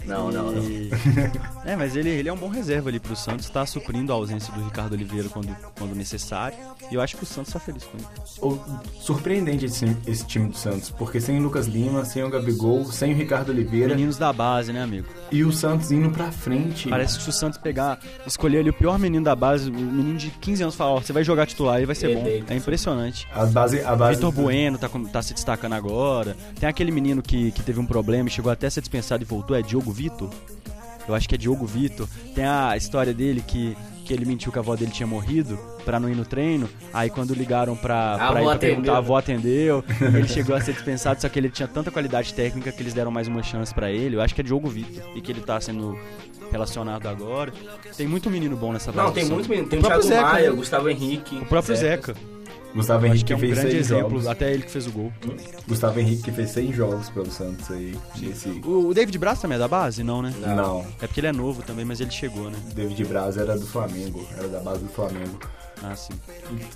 Não, não, não. É, mas ele, ele é um bom reserva ali pro Santos, tá suprindo a ausência do Ricardo Oliveira quando, quando necessário. E eu acho que o Santos tá feliz com ele. O- Surpreendente esse, esse time do Santos, porque sem o Lucas Lima, sem o Gabigol, sem o Ricardo Oliveira Meninos da base, né, amigo? e o Santos indo pra frente. Parece que se o Santos pegar, escolher ali o pior menino da base, o menino de 15 anos, falar, ó, você vai jogar titular e vai ser bom. É impressionante. A base, a base Vitor Bueno tá, tá se destacando agora. Tem aquele menino que, que teve um problema e chegou até a ser dispensado e voltou, é Diogo Vitor. Eu acho que é Diogo Vitor. Tem a história dele que, que ele mentiu que a avó dele tinha morrido pra não ir no treino. Aí quando ligaram pra, A pra ir pra atendeu, perguntar, a avó atendeu. ele chegou a ser dispensado, só que ele tinha tanta qualidade técnica que eles deram mais uma chance pra ele. Eu acho que é Diogo Vitor. E que ele tá sendo relacionado agora. Tem muito menino bom nessa base Não, tem muito menino. Tem O o Thiago Zeca, Maia, né? Gustavo Henrique. O próprio Zeca. Gustavo Henrique que é um fez grande seis exemplo. jogos. Até ele que fez o gol. Gustavo Henrique que fez seis jogos pelo Santos aí. O o David Braz também é da base? Não, né? Não. É porque ele é novo também, mas ele chegou, né? David Braz era do Flamengo, era da base do Flamengo. Ah, sim.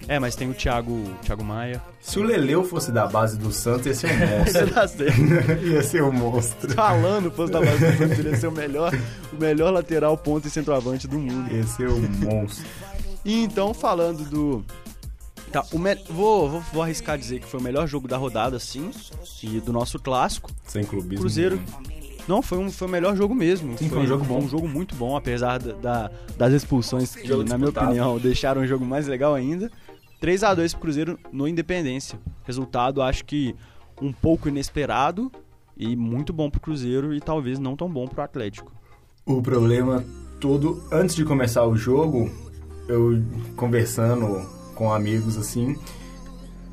É, mas tem o Thiago, Thiago Maia. Se o Leleu fosse da base do Santos, ia ser um monstro. Ia ser um monstro. Falando, fosse da base do Santos, ele ia ser o melhor, o melhor lateral ponto e centroavante do mundo. Ia ser um monstro. E então, falando do... Tá, o me... vou, vou, vou arriscar dizer que foi o melhor jogo da rodada, sim. E do nosso clássico. Sem clubismo. Cruzeiro. nenhum. Não, foi, um, foi o melhor jogo mesmo. Sim, foi um jogo bom. um jogo muito bom, apesar da, da- das expulsões que, na minha opinião, deixaram o jogo mais legal ainda. 3 a 2 pro Cruzeiro no Independência. Resultado, acho que um pouco inesperado e muito bom pro Cruzeiro e talvez não tão bom pro Atlético. O problema todo, antes de começar o jogo, eu conversando com amigos assim,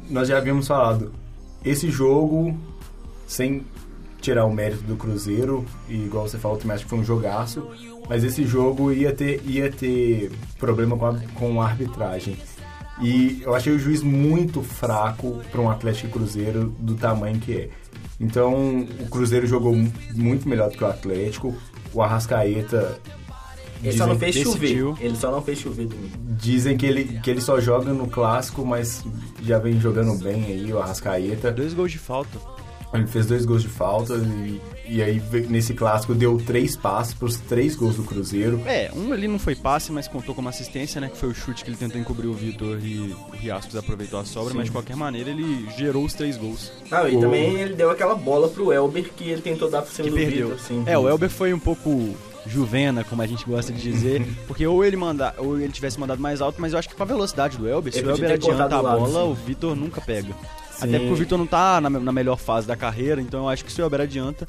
nós já havíamos falado, esse jogo, sem tirar o mérito do Cruzeiro, e igual você falou, também acho que foi um jogaço, mas esse jogo ia ter, ia ter problema com a, com a arbitragem. E eu achei o juiz muito fraco para um Atlético Cruzeiro do tamanho que é. Então, o Cruzeiro jogou mu- muito melhor do que o Atlético. O Arrascaeta Ele só não fez decidiu. chover. Ele só não fez chover domingo. Dizem que ele, que ele só joga no clássico, mas já vem jogando bem aí, o Arrascaeta. Dois gols de falta. Ele fez dois gols de falta e, e aí nesse clássico deu três passes para os três gols do Cruzeiro. É, um ali não foi passe, mas contou como assistência, né? Que foi o chute que ele tentou encobrir o Vitor e o Riascos aproveitou a sobra, mas de qualquer maneira ele gerou os três gols. Não, e O- também ele deu aquela bola pro Elber que ele tentou dar pro cima que do perdeu. Vitor, assim. é, o Elber foi um pouco Juvena, como a gente gosta de dizer, porque ou ele manda, ou ele tivesse mandado mais alto, mas eu acho que com a velocidade do Elber, se o Elber adianta a bola, o Vitor nunca pega. Sim. Até porque o Vitor não tá na, na melhor fase da carreira, então eu acho que se o Elber adianta,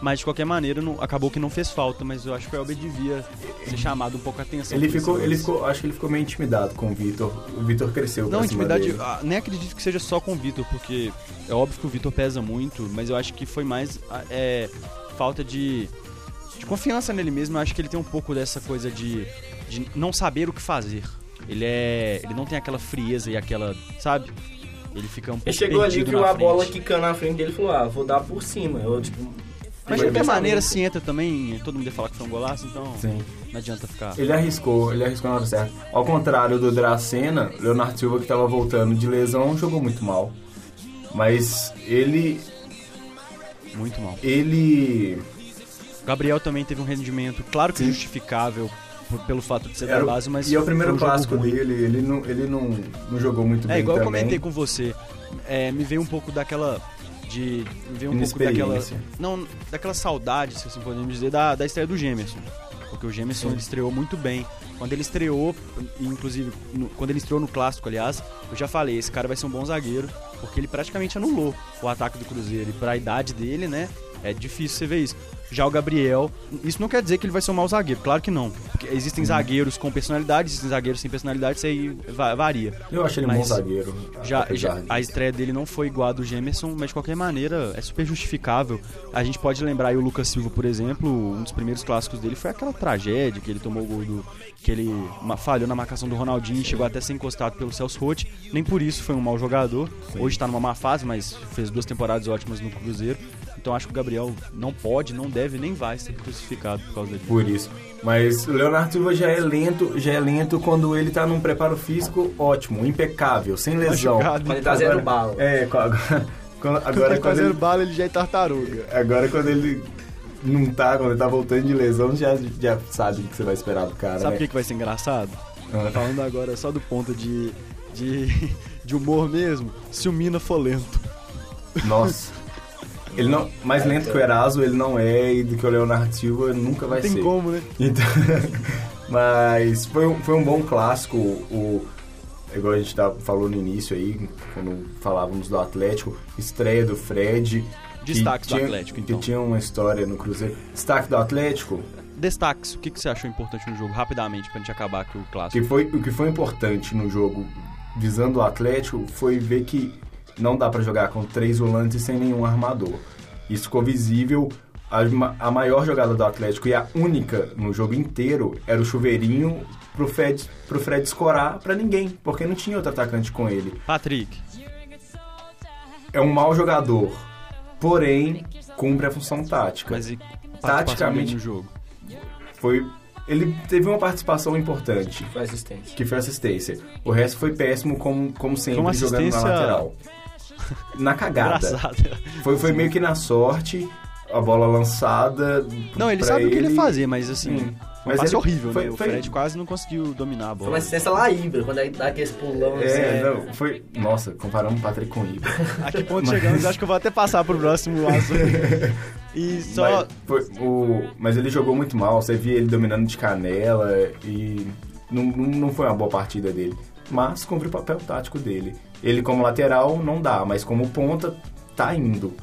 mas de qualquer maneira não- acabou que não fez falta, mas eu acho que o Elber devia ser chamado um pouco a atenção. Ele ficou, ele ficou, acho que ele ficou meio intimidado com o Vitor. O Vitor cresceu Não, pra intimidade, ah, nem acredito que seja só com o Vitor, porque é óbvio que o Vitor pesa muito, mas eu acho que foi mais ah, é, falta de, de confiança nele mesmo. Eu acho que ele tem um pouco dessa coisa de, de não saber o que fazer. Ele é, ele não tem aquela frieza e aquela, sabe? Ele fica um pouco Ele chegou ali, viu a bola quicando na frente dele e falou, ah, vou dar por cima. Eu, tipo, Mas de qualquer maneira, se entra também, todo mundo ia falar que foi um golaço, então Sim. não adianta ficar. Ele arriscou, ele arriscou na hora certa. Ao contrário do Dracena, Leonardo Silva, que tava voltando de lesão, jogou muito mal. Mas ele. Muito mal. Ele. Gabriel também teve um rendimento, claro que justificável por- pelo fato de ser Era da base, mas e é o primeiro um jogo clássico dele, ele não, ele não, não jogou muito bem. É, igual eu também. comentei com você. É, me veio um pouco daquela. De. Me veio um pouco daquela. Não, daquela saudade, se assim podemos dizer, da, da estreia do Gemerson. Porque o Gemerson Sim. ele estreou muito bem. Quando ele estreou, inclusive, no- quando ele estreou no clássico, aliás, eu já falei, esse cara vai ser um bom zagueiro, porque ele praticamente anulou o ataque do Cruzeiro. E pra idade dele, né? É difícil você ver isso. Já o Gabriel, isso não quer dizer que ele vai ser um mau zagueiro, claro que não. Porque existem zagueiros com personalidade, existem zagueiros sem personalidade, isso aí va- varia. Eu achei ele um bom zagueiro. Já, já- a estreia dele não foi igual a do Gemerson, mas de qualquer maneira é super justificável. A gente pode lembrar aí o Lucas Silva, por exemplo, um dos primeiros clássicos dele foi aquela tragédia que ele tomou o gol do. que ele falhou na marcação do Ronaldinho, chegou até a ser encostado pelo Celso Rotti. Nem por isso foi um mau jogador. Hoje tá numa má fase, mas fez duas temporadas ótimas no Cruzeiro. Então acho que o Gabriel não pode, não deve, nem vai ser crucificado por causa disso. Por isso. Mas o Leonardo Silva já é lento, já é lento quando ele tá num preparo físico ótimo, impecável, sem lesão. Machucado. Quando ele tá zero bala. É, agora, quando- agora quando ele, bala, ele já é tartaruga. agora quando ele não tá, quando ele tá voltando de lesão, já, já sabe o que você vai esperar do cara, Sabe o né? que, que vai ser engraçado? Ah. Falando agora só do ponto de, de, de humor mesmo, se o Mina for lento. Nossa. Ele não, mais lento que o Eraso ele não é e do que o Leonardo Silva nunca vai Não tem ser. como, né? Então, mas foi um, foi um bom clássico. O, igual a gente tá, falou no início aí, quando falávamos do Atlético, estreia do Fred. que Destaques do tinha- Atlético, então. Que tinha uma história no Cruzeiro. Destaque do Atlético, Destaques, o que, que você achou importante no jogo, rapidamente, pra gente acabar aqui o que clássico? foi, o que foi importante no jogo visando o Atlético foi ver que não dá pra jogar com três volantes sem nenhum armador. Isso ficou visível. A, a maior jogada do Atlético e a única no jogo inteiro era o chuveirinho pro Fred, pro Fred escorar pra ninguém, porque não tinha outro atacante com ele. Patrick, É um mau jogador, porém cumpre a função tática. mas e Taticamente- no jogo? Foi, ele teve uma participação importante. Foi assistência. que foi assistência. O resto foi péssimo, como, como sempre, jogando na lateral. Na cagada. Engraçado. Foi, foi meio que na sorte, a bola lançada. Não, ele sabe o que ele ia fazer, mas assim, Sim. foi Mas um passe ele- horrível, foi- né? O foi- Fred quase não conseguiu dominar a Foi uma bola. assistência lá Ibra, quando ele dá aqueles pulão assim. É, não, foi. Nossa, comparamos o Patrick com o Ibra. A que ponto chegamos? Acho que eu vou até passar pro próximo assunto. E só... Mas, foi, o, mas ele jogou muito mal, você via ele dominando de canela e não, não não foi uma boa partida dele. Mas cumpre o papel tático dele. Ele como lateral não dá, mas como ponta tá indo.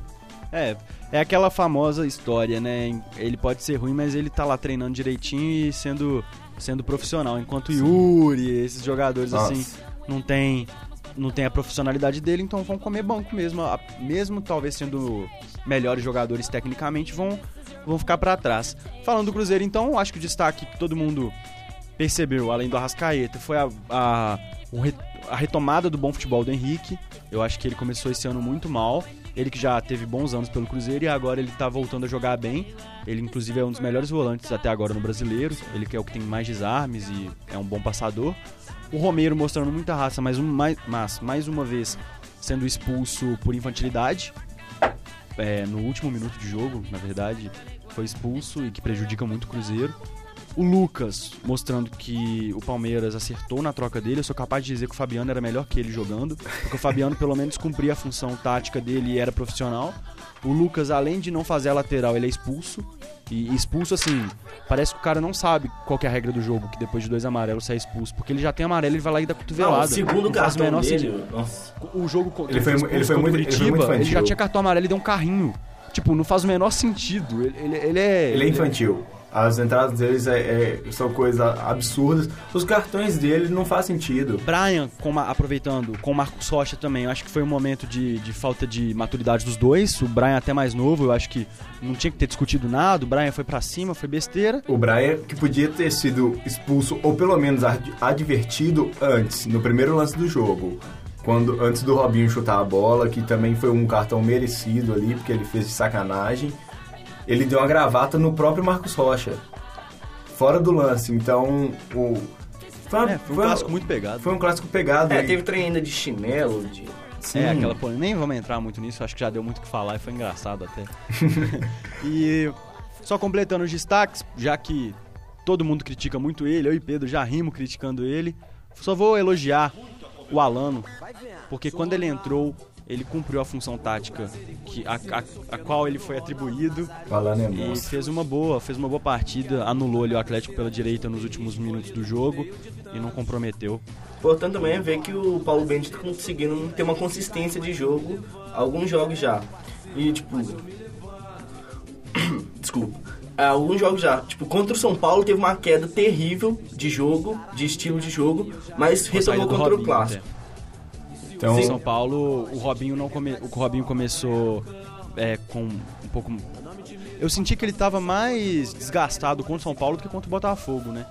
É, é aquela famosa história, né? Ele pode ser ruim, mas ele tá lá treinando direitinho e sendo, sendo profissional. Enquanto o Yuri, esses jogadores Nossa. assim, não tem, não tem a profissionalidade dele, então vão comer banco mesmo. Mesmo talvez sendo melhores jogadores tecnicamente, vão, vão ficar pra trás. Falando do Cruzeiro, então, acho que o destaque que todo mundo percebeu, além do Arrascaeta, foi a, a, o re- a retomada do bom futebol do Henrique. Eu acho que ele começou esse ano muito mal. Ele que já teve bons anos pelo Cruzeiro e agora ele tá voltando a jogar bem. Ele, inclusive, é um dos melhores volantes até agora no brasileiro. Ele que é o que tem mais desarmes e é um bom passador. O Romero mostrando muita raça, mas, um, mais, mas mais uma vez sendo expulso por infantilidade. É, no último minuto de jogo, na verdade, foi expulso e que prejudica muito o Cruzeiro. O Lucas mostrando que o Palmeiras acertou na troca dele. Eu sou capaz de dizer que o Fabiano era melhor que ele jogando, porque o Fabiano pelo menos cumpria a função tática dele e era profissional. O Lucas, além de não fazer a lateral, ele é expulso. E expulso, assim, parece que o cara não sabe qual que é a regra do jogo, que depois de dois amarelos sai expulso. Porque ele já tem amarelo, ele vai lá e dá cotovelada. Não, o segundo Não faz o cartão menor dele, sentido. nossa. O jogo co- Ele foi ele foi contra o muito- ele foi Curitiba, muito ele já tinha cartão amarelo e deu um carrinho. Tipo, não faz o menor sentido. Ele, ele, ele é... Ele é infantil. As entradas deles é- é- são coisas absurdas. Os cartões dele não faz sentido. Brian, com aproveitando, com o Marcos Rocha também, eu acho que foi um momento de, de falta de maturidade dos dois. O Brian até mais novo, eu acho que não tinha que ter discutido nada. O Brian foi pra cima, foi besteira. O Brian, que podia ter sido expulso ou pelo menos ad- advertido antes, no primeiro lance do jogo. Quando, antes do Robinho chutar a bola, que também foi um cartão merecido ali, porque ele fez de sacanagem. Ele deu uma gravata no próprio Marcos Rocha. Fora do lance. Então, o. Foi, uma- É, foi um foi uma- clássico muito pegado. Foi um clássico pegado. É, e- teve trem ainda de chinelo, de... sim. É, aquela polêmica. Nem vamos entrar muito nisso, acho que já deu muito o que falar e foi engraçado até. e só completando os destaques, já que todo mundo critica muito ele, eu e Pedro já rimos criticando ele, só vou elogiar o Alano, porque quando ele entrou, ele cumpriu a função tática que, a, a- a qual ele foi atribuído Falando é e monstro. fez uma boa, fez uma boa partida, anulou ali o Atlético pela direita nos últimos minutos do jogo e não comprometeu. Importante também é ver que o Paulo Bento tá conseguindo ter uma consistência de jogo, alguns jogos já. E tipo. Desculpa. Ah, Alguns jogos já. Tipo, contra o São Paulo teve uma queda terrível de jogo, de estilo de jogo, mas retomou contra Robinho, o Clássico. até. Então, Em São Paulo, o Robinho não come... o Robinho começou é, com um pouco. Eu senti que ele tava mais desgastado contra o São Paulo do que contra o Botafogo, né?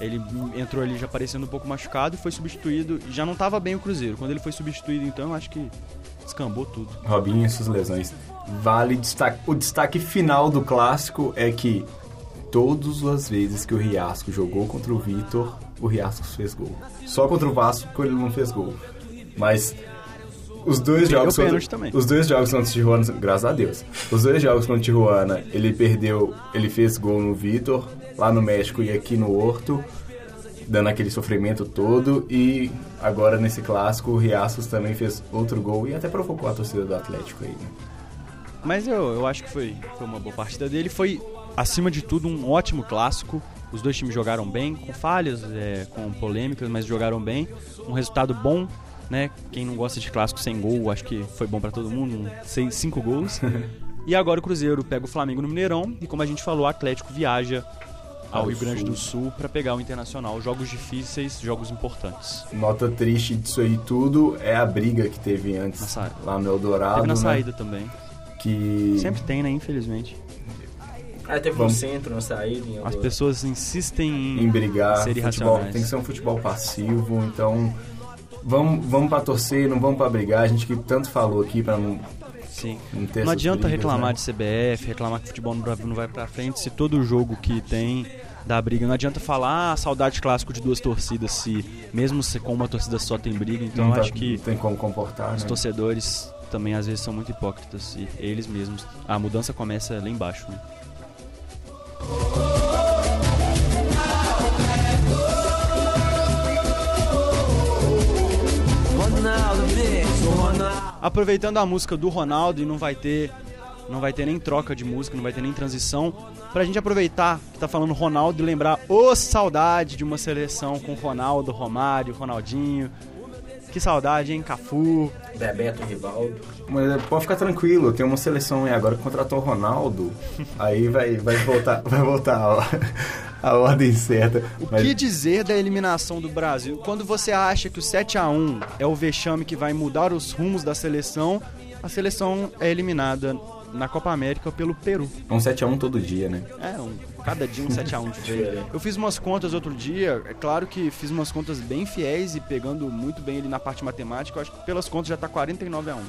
Ele entrou ali já parecendo um pouco machucado e foi substituído. e Já não tava bem o Cruzeiro. Quando ele foi substituído, então, eu acho que descambou tudo. Robinho e suas lesões. Vale destaque. O destaque final do clássico é que todas as vezes que o Riasco jogou contra o Vitor, o Riasco fez gol. Só contra o Vasco que ele não fez gol. Mas os dois Perdeu jogos contra, também. os dois jogos contra o Tijuana, graças a Deus. Os dois jogos contra o Tijuana, ele perdeu, ele fez gol no Vitor, lá no México e aqui no Horto, dando aquele sofrimento todo e agora nesse clássico o Riascos também fez outro gol e até provocou a torcida do Atlético aí, né? Mas eu, eu acho que foi, foi uma boa partida dele. Foi, acima de tudo, um ótimo clássico. Os dois times jogaram bem, com falhas, é, com polêmicas, mas jogaram bem. Um resultado bom, né? Quem não gosta de clássico sem gol, acho que foi bom pra todo mundo. um Seis, cinco gols. e agora o Cruzeiro pega o Flamengo no Mineirão. E como a gente falou, o Atlético viaja ao Rio Grande do Sul pra pegar o Internacional. Jogos difíceis, jogos importantes. Nota triste disso aí tudo é a briga que teve antes lá no Eldorado, Teve na né? saída também. Que Sempre tem, né? Infelizmente. Aí teve Vamos. no centro, na saída, em As pessoas insistem em, em brigar, ser futebol, tem que ser um futebol passivo, então vamos, vamos pra torcer, não vamos pra brigar, a gente que tanto falou aqui pra não, Sim. não Não adianta brigas, reclamar né? de CBF, reclamar que o futebol no Brasil não vai pra frente, se todo jogo que tem dá briga. Não adianta falar ah, saudade clássico de duas torcidas, se mesmo se com uma torcida só tem briga. Então tá- acho que tem como comportar, os né? torcedores também às vezes são muito hipócritas e eles mesmos. A mudança começa lá embaixo. Né? Aproveitando a música do Ronaldo e não vai ter não vai ter nem troca de música, não vai ter nem transição, pra gente aproveitar que tá falando Ronaldo e lembrar ô saudade de uma seleção com Ronaldo, Romário, Ronaldinho. Que saudade, hein, Cafu. Bebeto Rivaldo. Mas é, pode ficar tranquilo, tem uma seleção aí agora que contratou o Ronaldo, aí vai, vai voltar, vai voltar a, ordem certa. O Mas- que dizer da eliminação do Brasil? Quando você acha que o 7 a 1 é o vexame que vai mudar os rumos da seleção, a seleção é eliminada na Copa América pelo Peru. É um 7x1 todo dia, né? É, um, cada dia um 7x1 diferente. Eu fiz umas contas outro dia, é claro que fiz umas contas bem fiéis e pegando muito bem ali na parte matemática, eu acho que pelas contas já tá 49 a 1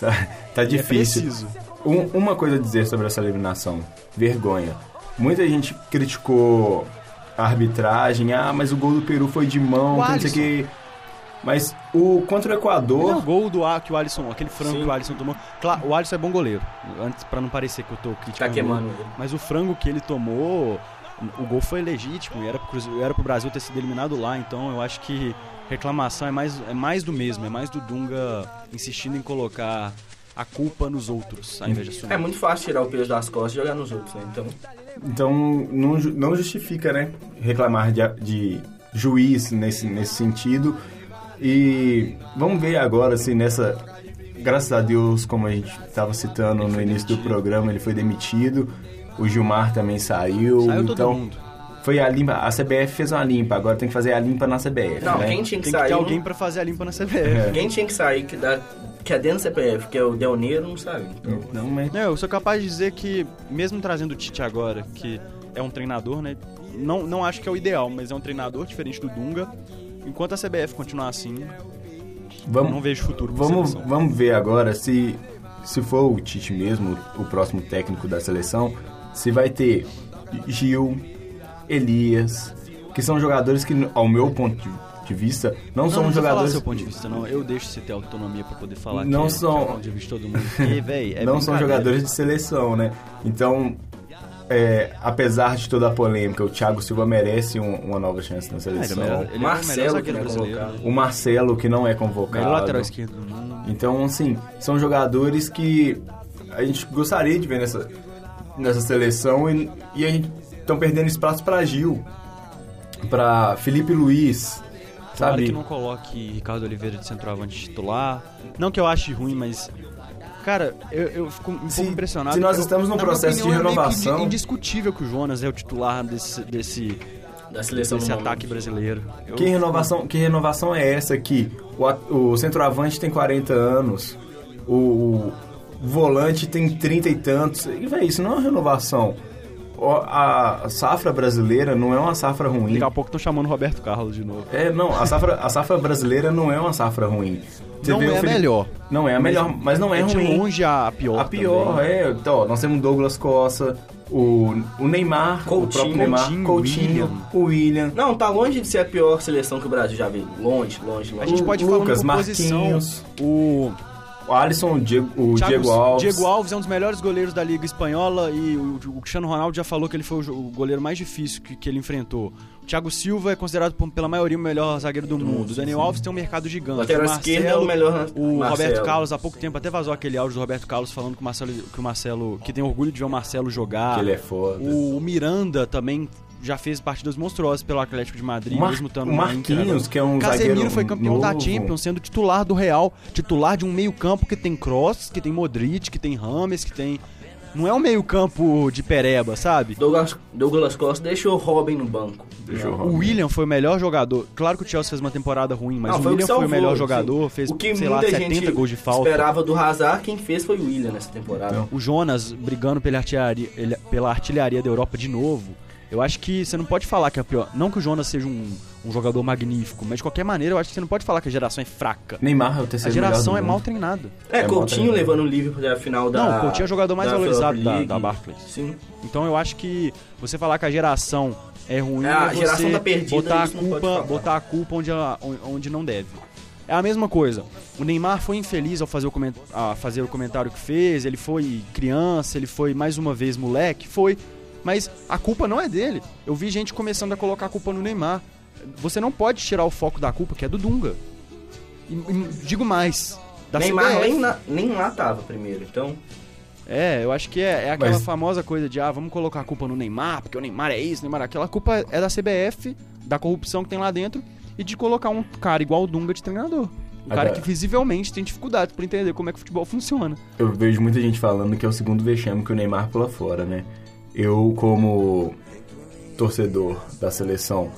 Tá, tá é difícil. preciso. Um- uma coisa a dizer sobre essa eliminação: vergonha. Muita gente criticou a arbitragem, ah, mas o gol do Peru foi de mão, O não sei o que. Mas o contra o Não, o Equador. gol do A que o Alisson, aquele frango Sim. que o Alisson tomou. Claro, o Alisson é bom goleiro. Antes para não parecer que eu tô criticando. Tá queimando ele. Mas o frango que ele tomou, o gol foi legítimo e era pro, era pro Brasil ter sido eliminado lá, então eu acho que reclamação é mais, é mais do mesmo, é mais do Dunga insistindo em colocar a culpa nos outros, ao invés de assumir. É muito fácil tirar o peso das costas e jogar nos outros, né? Então, Então não, não justifica, né? Reclamar de, de juiz nesse, nesse sentido. E vamos ver agora se nessa. Graças a Deus, como a gente estava citando no início do programa, ele foi demitido. O Gilmar também saiu. Saiu todo então, mundo. Foi a limpa. A CBF fez uma limpa, agora tem que fazer a limpa na CBF. não, né? quem tinha que Tem que sair. ter não- alguém pra fazer a limpa na CBF. É. Quem tinha que sair que, dá, que é dentro do CPF, que é o Delneiro, não sabe. Então, Não, mas. Não, eu sou capaz de dizer que, mesmo trazendo o Tite agora, que é um treinador, né? Não, não acho que é o ideal, mas é um treinador diferente do Dunga. Enquanto a CBF continuar assim, eu não Vamos, vejo futuro pra vamos, vamos ver agora se, se for o Tite mesmo, o próximo técnico da seleção, se vai ter Gil, Elias, que são jogadores que, ao meu ponto de, de vista, não, Não, são não jogadores. seu ponto de vista, não. Eu deixo você ter autonomia pra poder falar Não que são- que é o ponto de vista todo mundo. Porque, véi, é não são jogadores de seleção, né? Então, é, apesar de toda a polêmica, o Thiago Silva merece um- uma nova chance na Ah, é seleção. melhor, ele é o Marcelo, melhor que não é o Marcelo, que não é Melhor convocado. lateral esquerdo do mundo. Então, assim, são jogadores que a gente gostaria de ver nessa, nessa seleção e, e a gente estão perdendo espaço para Gil, para Felipe Luiz, sabe? que não coloque Ricardo Oliveira de centroavante titular. Não que eu ache ruim, mas. Cara, eu, eu fico um Se- pouco impressionado. se nós estamos num processo de opinião, é meio que renovação- indi- indiscutível que o Jonas é o titular desse, desse, da seleção desse ataque momento. brasileiro. Eu- Que renovação, que renovação é essa que o, o centroavante tem 40 anos, o, o volante tem 30 e tantos. E, véi, isso não é uma renovação. O- A safra brasileira não é uma safra ruim. Daqui a pouco estão chamando o Roberto Carlos de novo. É, não, a safra, a safra brasileira não é uma safra ruim. Você não vê o é a Felipe- melhor. Não é a melhor, mas não é de ruim. longe a pior. A pior, também. é. Então, ó, nós temos Douglas Costa, o, o Neymar, o Coutinho, próprio Neymar, Coutinho, Coutinho, William. o William. Não, tá longe de ser a pior seleção que o Brasil já viu. Longe, longe, longe. A gente O pode Lucas, falar por posição. Marquinhos. O O Alisson, o Diego, o Thiago- Diego Alves. Diego Alves é um dos melhores goleiros da Liga Espanhola e o, o Cristiano Ronaldo já falou que ele foi o, o goleiro mais difícil que, que ele enfrentou. O Thiago Silva é considerado pela maioria o melhor zagueiro do mundo. O Daniel Alves tem um mercado gigante. Lateral o Marcelo, esquerdo é o melhor O Marcelo. Roberto Carlos, há pouco tempo, até vazou aquele áudio do Roberto Carlos falando que o Marcelo, que, o Marcelo, que tem orgulho de ver o Marcelo jogar. Que ele é foda. O, o Miranda também já fez partidas monstruosas pelo Atlético de Madrid, O Mar- mesmo estando o Marquinhos, que é um Casemiro zagueiro foi campeão da novo. Champions, sendo titular do Real, titular de um meio-campo que tem Cross, que tem Modric, que tem Rames, que tem não é um meio-campo de pereba, sabe? Douglas, Douglas Costa deixou o Robin no banco. Deixa eu O William foi o melhor jogador. Claro que o Chelsea fez uma temporada ruim, mas Não, o foi o William foi o melhor sim. jogador, fez, o que sei lá, muita 70 gente gols de falta. esperava do Hazard, quem fez foi o William nessa temporada. Então, O Jonas brigando pela artilharia, ele- pela artilharia da Europa de novo. Eu acho que você não pode falar que é a pior. Não que o Jonas seja um, um jogador magnífico, mas de qualquer maneira eu acho que você não pode falar que a geração é fraca. Neymar é o A terceiro geração melhor é do mal mundo. treinada. É, É Coutinho levando o Liverpool até a final da. Não, o Coutinho é o jogador mais da valorizado Europa da- League. da Barclays. Sim. Então eu acho que você falar que a geração é ruim É, a é geração você tá perdida, botar a isso não pode culpa, falar. botar a culpa onde, ela- onde não deve. É a mesma coisa. O Neymar foi infeliz ao fazer o, coment- a fazer o comentário que fez, ele foi criança, ele foi mais uma vez moleque, foi. Mas a culpa não é dele. Eu vi gente começando a colocar a culpa no Neymar. Você não pode tirar o foco da culpa, que é do Dunga. E, e digo mais. Da Neymar nem, na- nem lá tava primeiro, então. É, eu acho que é, é aquela Mas- famosa coisa de, ah, vamos colocar a culpa no Neymar, porque o Neymar é isso, o Neymar é aquilo. A culpa é da CBF, da corrupção que tem lá dentro, e de colocar um cara igual o Dunga de treinador. Um cara Agora- que visivelmente tem dificuldades pra entender como é que o futebol funciona. Eu vejo muita gente falando que é o segundo vexame que o Neymar pula fora, né? Eu, como torcedor da seleção,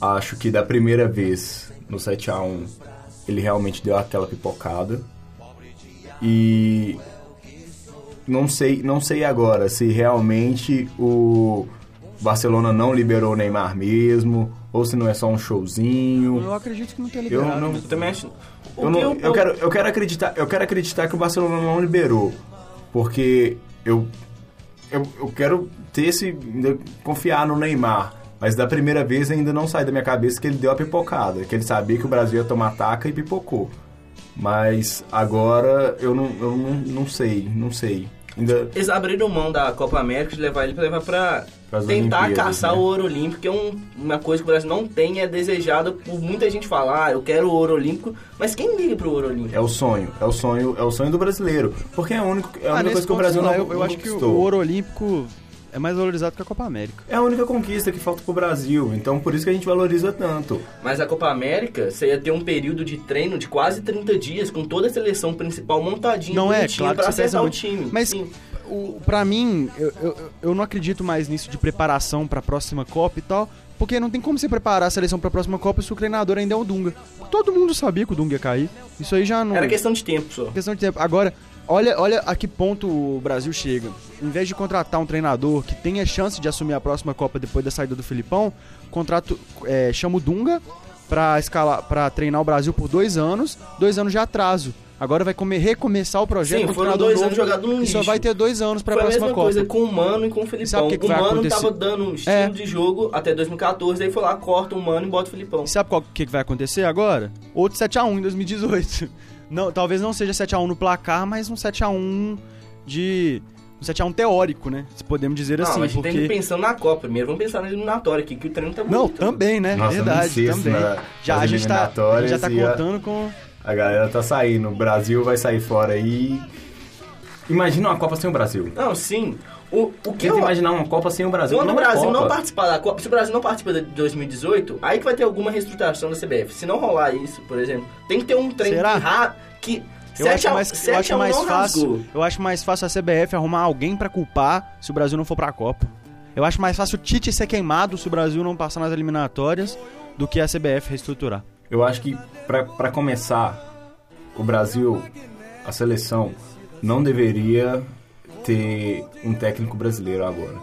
acho que da primeira vez no 7x1 ele realmente deu aquela pipocada. E não sei, não sei agora se realmente o Barcelona não liberou o Neymar mesmo, ou se não é só um showzinho. Eu acredito que não tenha Eu liberado. não-? Eu também acho. Eu, não- eu quero, eu, quero acreditar, eu quero acreditar que o Barcelona não liberou. Porque eu, eu, eu quero ter esse. ainda confiar no Neymar. Mas da primeira vez ainda não sai da minha cabeça que ele deu a pipocada. Que ele sabia que o Brasil ia tomar taca e pipocou. Mas agora eu não, eu não, não sei, não sei. Ainda Eles abriram mão da Copa América de levar ele pra levar pra tentar Olimpíadas, caçar né? o ouro olímpico, que é um- uma coisa que o Brasil não tem, é desejada por muita gente falar, ah, eu quero o ouro olímpico, mas quem liga pro ouro olímpico? é o sonho, é o sonho, é o sonho do brasileiro. Porque é a única, é a Ah, única coisa que o Brasil não, eu, eu não acho que o ouro olímpico é mais valorizado que a Copa América. É a única conquista que falta pro Brasil, então por isso que a gente valoriza tanto. Mas a Copa América, você ia ter um período de treino de quase 30 dias, com toda a seleção principal montadinha, Não é, claro que pra acertar o time. Mas Sim. O, pra mim, eu, eu, eu não acredito mais nisso de preparação pra próxima Copa e tal, porque não tem como você preparar a seleção pra próxima Copa se o treinador ainda é o Dunga. Todo mundo sabia que o Dunga ia cair. Isso aí já não. Era questão de tempo só. questão de tempo. Agora, olha, olha a que ponto o Brasil chega. Em vez de contratar um treinador que tenha chance de assumir a próxima Copa depois da saída do Filipão, contrato, é, chama o Dunga pra, escalar, pra treinar o Brasil por dois anos, dois anos de atraso. Agora vai comer, recomeçar o projeto Sim, foram dois novo, anos jogados no que só lixo. vai ter dois anos pra Foi a próxima mesma Copa. coisa com o Mano e com o sabe Filipão. o que que o vai Mano acontecer? tava dando um estilo É. de jogo até 2014, aí foi lá, corta o Mano e bota o Filipão. E sabe qual que, que vai acontecer agora? Outro 7x1 em 2018. Não, talvez não seja 7x1 no placar, mas um 7x1 de. Um 7x1 teórico, né? Se podemos dizer Não, assim. mas a gente porque... tem que pensar na Copa primeiro. Vamos pensar na eliminatória aqui, que o treino tá Não, bonito. também, né? Nossa, Verdade, também. na- já, a gente tá, a gente já tá e a- contando com. A galera tá saindo, o Brasil vai sair fora aí. Imagina uma Copa sem o Brasil. Não, sim. O, o que Tenta eu... imaginar uma Copa sem o Brasil. Quando o não é Brasil Copa. não participar da Copa, se o Brasil não participa de 2018, aí que vai ter alguma reestruturação da CBF. Se não rolar isso, por exemplo, tem que ter um treino Será? que, que Eu 7 acho a, mais, 7 eu acho a 1 mais fácil. rasgou. Eu acho mais fácil a CBF arrumar alguém pra culpar se o Brasil não for pra Copa. Eu acho mais fácil o Tite ser queimado se o Brasil não passar nas eliminatórias do que a CBF reestruturar. Eu acho que, pra, pra começar, o Brasil, a seleção, não deveria ter um técnico brasileiro agora.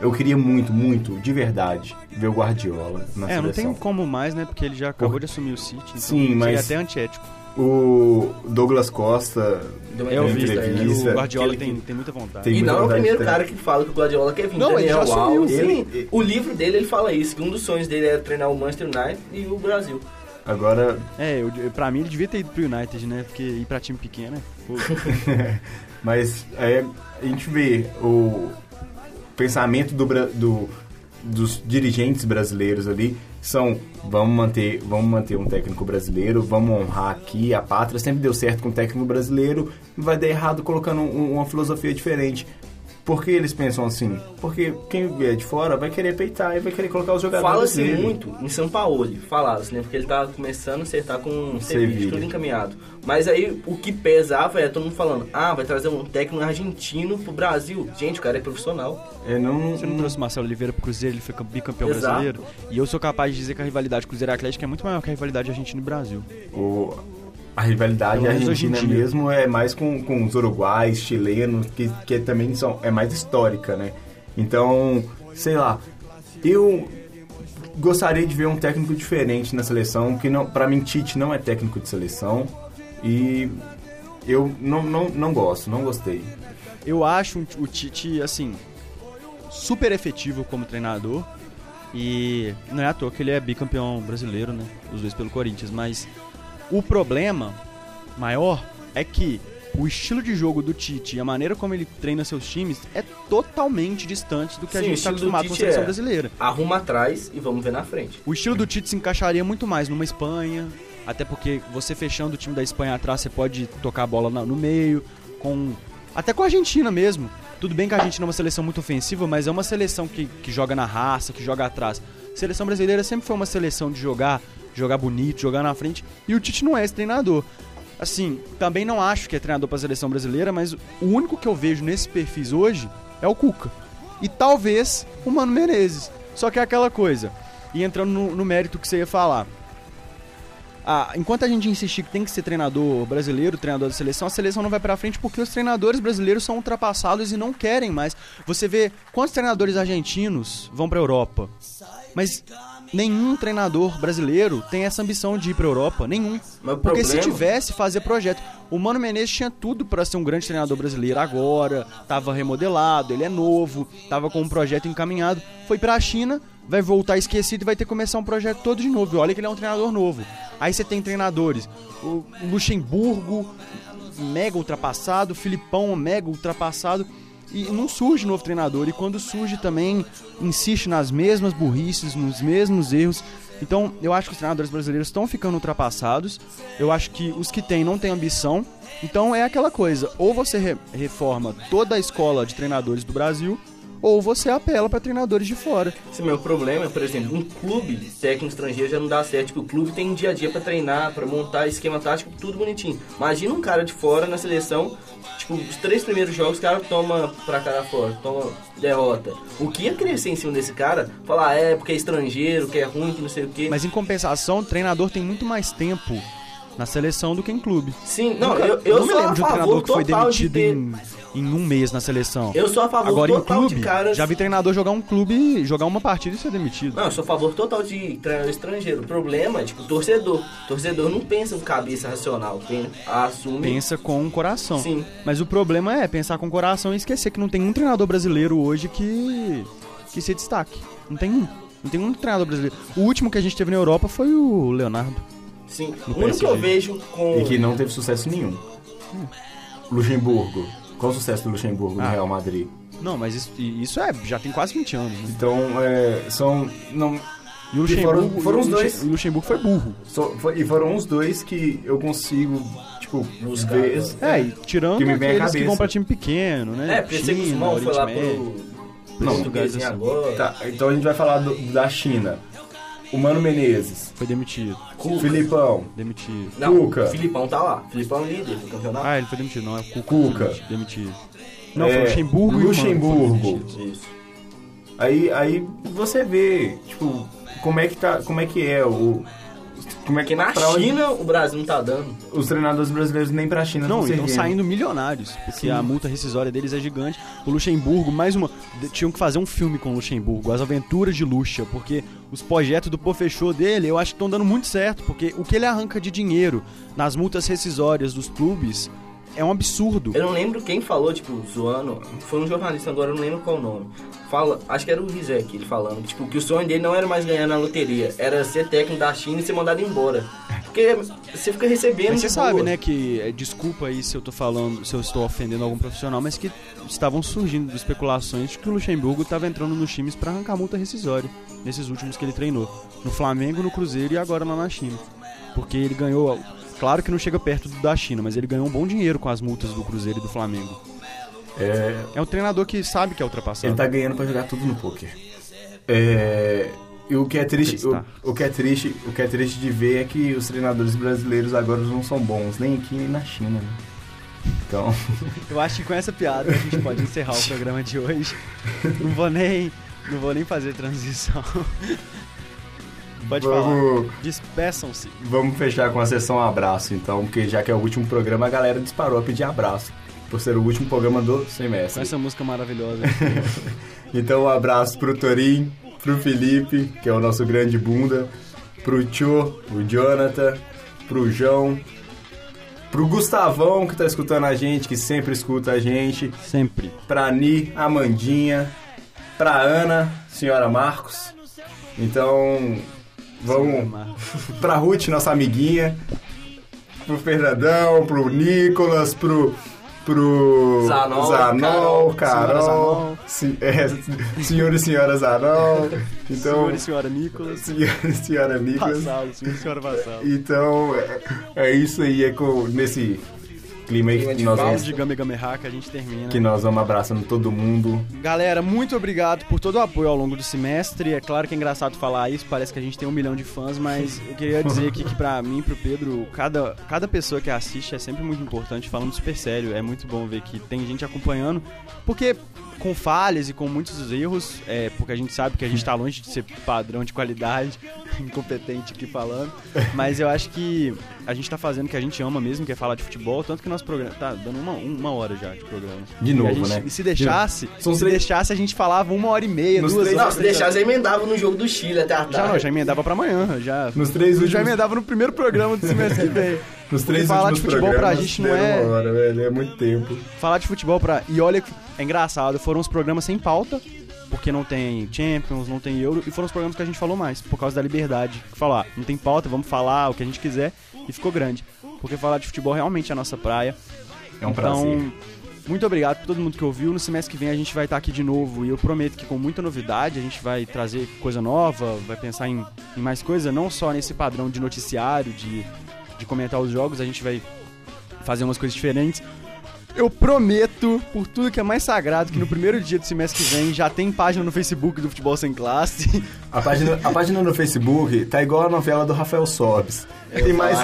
Eu queria muito, muito, de verdade, ver o Guardiola na é, não seleção. tem como mais, né? Porque ele já acabou de assumir o City. Então Sim, seria mas- até antiético. O Douglas Costa Deu uma Eu vi entrevista aí, né? entrevista. o Guardiola tem, tem muita vontade. Tem E muita não é o primeiro cara que fala que o Guardiola quer vir. Não, ele Daniel já assumiu. Alves. Ele- Sim, o livro dele ele fala isso, que um dos sonhos dele é treinar o Manchester United e o Brasil. Agora, É, eu, pra mim ele devia ter ido pro United, né? Porque ir pra time pequeno é mas é, a gente vê o pensamento do, do- dos dirigentes brasileiros ali são vamos manter, vamos manter um técnico brasileiro, vamos honrar aqui a pátria. Sempre deu certo com o técnico brasileiro, vai dar errado colocando um- uma filosofia diferente. Por que eles pensam assim? Porque quem vier de fora vai querer peitar e vai querer colocar os jogadores Fala-se dele. muito em São Paulo, falaram-se, né? Porque ele tá começando a acertar com um serviço, Sevilha. tudo encaminhado. Mas aí o que pesava é todo mundo falando, ah, vai trazer um técnico argentino pro Brasil. Gente, o cara é profissional. É, não, Você não trouxe o Marcelo Oliveira pro Cruzeiro, ele foi cam- bicampeão Exato. brasileiro. E eu sou capaz de dizer que a rivalidade Cruzeiro Atlético é muito maior que a rivalidade Argentina e Brasil. O- a rivalidade Pelo argentina mesmo é mais com, com os uruguais, chilenos, que, que também são, é mais histórica, né? Então, sei lá, eu gostaria de ver um técnico diferente na seleção, que não, para mim Tite não é técnico de seleção e eu não, não, não gosto, não gostei. Eu acho o Tite, assim, super efetivo como treinador. E não é à toa que ele é bicampeão brasileiro, né? Os dois pelo Corinthians. Mas o problema maior é que o estilo de jogo do Tite e a maneira como ele treina seus times é totalmente distante do que a Sim, gente o está acostumado com a seleção é- brasileira. Arruma atrás e vamos ver na frente. O estilo do Tite se encaixaria muito mais numa Espanha, até porque você fechando o time da Espanha atrás, você pode tocar a bola no meio, com até com a Argentina mesmo. Tudo bem que a Argentina é uma seleção muito ofensiva, mas é uma seleção que, que joga na raça, que joga atrás. A seleção brasileira sempre foi uma seleção de jogar, jogar bonito, jogar na frente, e o Tite não é esse treinador. Assim, também não acho que é treinador para a seleção brasileira, mas o único que eu vejo nesses perfis hoje é o Cuca. E talvez o Mano Menezes. Só que é aquela coisa. E entrando no, no mérito que você ia falar. Ah, enquanto a gente insistir que tem que ser treinador brasileiro, treinador da seleção, a seleção não vai pra frente porque os treinadores brasileiros são ultrapassados e não querem mais. Você vê quantos treinadores argentinos vão pra Europa, mas nenhum treinador brasileiro tem essa ambição de ir pra Europa, nenhum. O Porque se problema- tivesse, fazia projeto. O Mano Menezes tinha tudo pra ser um grande treinador brasileiro agora, tava remodelado, ele é novo, tava com um projeto encaminhado. Foi pra China, vai voltar esquecido e vai ter que começar um projeto todo de novo. Olha que ele é um treinador novo. Aí você tem treinadores, o Luxemburgo, mega ultrapassado, Filipão mega ultrapassado. E não surge novo treinador. E quando surge também, insiste nas mesmas burrices, nos mesmos erros. Então, eu acho que os treinadores brasileiros estão ficando ultrapassados. Eu acho que os que têm não têm ambição. Então, é aquela coisa: ou você re- reforma toda a escola de treinadores do Brasil, ou você apela para treinadores de fora. Esse meu problema é, por exemplo, um clube técnico estrangeiro já não dá certo, porque o clube tem um dia a dia pra treinar, pra montar esquema tático, tudo bonitinho. Imagina um cara de fora na seleção, tipo, os três primeiros jogos o cara toma pra cara fora, toma derrota. O que ia crescer em cima desse cara? Falar, é, porque é estrangeiro, que é ruim, que não sei o quê. Mas em compensação, o treinador tem muito mais tempo na seleção do que em clube. Sim, não, Nunca- eu, eu não me sou lembro de um treinador que foi total de demitido ter... em, em um mês na seleção. Eu sou a favor Agora em total clube, de caras... já vi treinador jogar um clube, jogar uma partida e ser demitido. Não, eu sou a favor total de treinador estrangeiro. O problema é, tipo, torcedor. Torcedor não pensa com cabeça racional, assume... Pensa com o coração. Sim. Mas o problema é pensar com o coração e esquecer que não tem um treinador brasileiro hoje que que se destaque. Não tem um. Não tem um treinador brasileiro. O último que a gente teve na Europa foi o Leonardo. Sim. O único que eu vejo com... E que não teve sucesso nenhum. Luxemburgo. Qual o sucesso do Luxemburgo no Ah. Real Madrid? Não, mas isso, isso é, já tem quase 20 anos. Né? Então, é, são. Não, E o E foram- Luxemburgo, foram os dois. o Luxemburgo foi burro. só- foi- e foram os dois que eu consigo, tipo, Buscar ver. É, e tirando Que me vem à aqueles que vão pra time pequeno, né? É, porque China, Guzmão foi lá pro Não, portuguesinho assim. agora. Tá, então a gente vai falar do- da China. O Mano Menezes. Foi demitido. Cuca. Filipão. Demitido. Não, Cuca. o Filipão tá lá. Filipão é líder do campeonato. Ah, ele foi demitido, não. É o Cuca. Cuca. Demitido. Não, É, foi o Luxemburgo e o Mano Luxemburgo. Isso. Aí, aí você vê, tipo, como é que tá. Como é que é o. Como é Porque na pra onde- China o Brasil não tá dando. Os treinadores brasileiros nem pra China Não, estão saindo milionários, porque Sim. a multa rescisória deles é gigante. O Luxemburgo, mais uma. Tinham que fazer um filme com o Luxemburgo, As Aventuras de Luxa, porque os projetos do Pô Fechou dele eu acho que estão dando muito certo, porque o que ele arranca de dinheiro nas multas rescisórias dos clubes é um absurdo. Eu não lembro quem falou, tipo, zoando. Foi um jornalista agora, eu não lembro qual o nome. Fala, acho que era o Rizek, ele falando, tipo, que o sonho dele não era mais ganhar na loteria, era ser técnico da China e ser mandado embora. Porque você fica recebendo. Mas você sabe, boa. né, que. é, Desculpa aí se eu tô falando, se eu estou ofendendo algum profissional, mas que estavam surgindo especulações de que o Luxemburgo estava entrando nos times para arrancar multa rescisória, nesses últimos que ele treinou. No Flamengo, no Cruzeiro e agora lá na China. Porque ele ganhou. Claro que não chega perto da China, mas ele ganhou um bom dinheiro com as multas do Cruzeiro e do Flamengo. É, É um treinador que sabe que é ultrapassado. ele tá ganhando pra jogar tudo no poker. É, e o que é triste, o, o que é triste, o que é triste de ver é que os treinadores brasileiros agora não são bons, nem aqui nem na China. Né? Então, Eu acho que com essa piada a gente pode encerrar o programa de hoje. Não vou nem. Não vou nem fazer transição. Pode falar. vamos, Despeçam-se. vamos fechar com a sessão abraço, então, porque já que é o último programa, a galera disparou a pedir abraço. Por ser o último programa do Com semestre. essa música maravilhosa. Então um abraço pro Torim, pro Felipe, que é o nosso grande bunda, pro Tio, o Jonathan, pro João, pro Gustavão que tá escutando a gente, que sempre escuta a gente, Sempre. pra Ni, Amandinha, pra Ana, senhora Marcos. Então, vamos pra Ruth, nossa amiguinha, pro Fernandão, pro Nicolas, pro. Pro Zanol, Zanol, Carol, Carol, senhora Zanol. se- é, senhor e senhora Zanol, então, Senhor e senhora Nicolas. senhor e senhora Nicolas. Vassalo, senhor e senhora Vassalo. Então, é, é isso aí, é com, nesse clima aí Clima que de nós, vamos, De Game Game Hack a gente termina. que nós vamos abraçando todo mundo. Galera, muito obrigado por todo o apoio ao longo do semestre. É claro que é engraçado falar isso, parece que a gente tem um milhão de fãs, mas eu queria dizer aqui que pra mim e pro Pedro, cada, cada pessoa que assiste é sempre muito importante, falando super sério. É muito bom ver que tem gente acompanhando, porque com falhas e com muitos erros, é, porque a gente sabe que a gente tá longe de ser padrão de qualidade, incompetente aqui falando, mas eu acho que a gente tá fazendo o que a gente ama mesmo, que é falar de futebol, tanto que nosso programa tá dando uma, uma hora já de programa. De E novo, gente- né? E se deixasse, São se três- deixasse, a gente falava uma hora e meia, Nos duas três- horas. Não, se deixar, você emendava no jogo do Chile até a tarde. Já não, já emendava pra amanhã. Já, Nos três já últimos, emendava no primeiro programa do semestre que vem. nos três falar de futebol pra gente não é- uma hora, velho, é muito tempo. Falar de futebol pra. E olha, que é engraçado, foram os programas sem pauta, porque não tem Champions, não tem Euro, e foram os programas que a gente falou mais, por causa da liberdade. Falar, não tem pauta, vamos falar o que a gente quiser, e ficou grande. Porque falar de futebol realmente é a nossa praia. É um prazer. Então, muito obrigado por todo mundo que ouviu. No semestre que vem a gente vai estar aqui de novo e eu prometo que com muita novidade a gente vai trazer coisa nova, vai pensar em, em mais coisa, não só nesse padrão de noticiário, de, de comentar os jogos, a gente vai fazer umas coisas diferentes. Eu prometo, por tudo que é mais sagrado, que no primeiro dia do semestre que vem já tem página no Facebook do Futebol Sem Classe. A página, a página no Facebook tá igual a novela do Rafael Sobes. Eu Tem mais,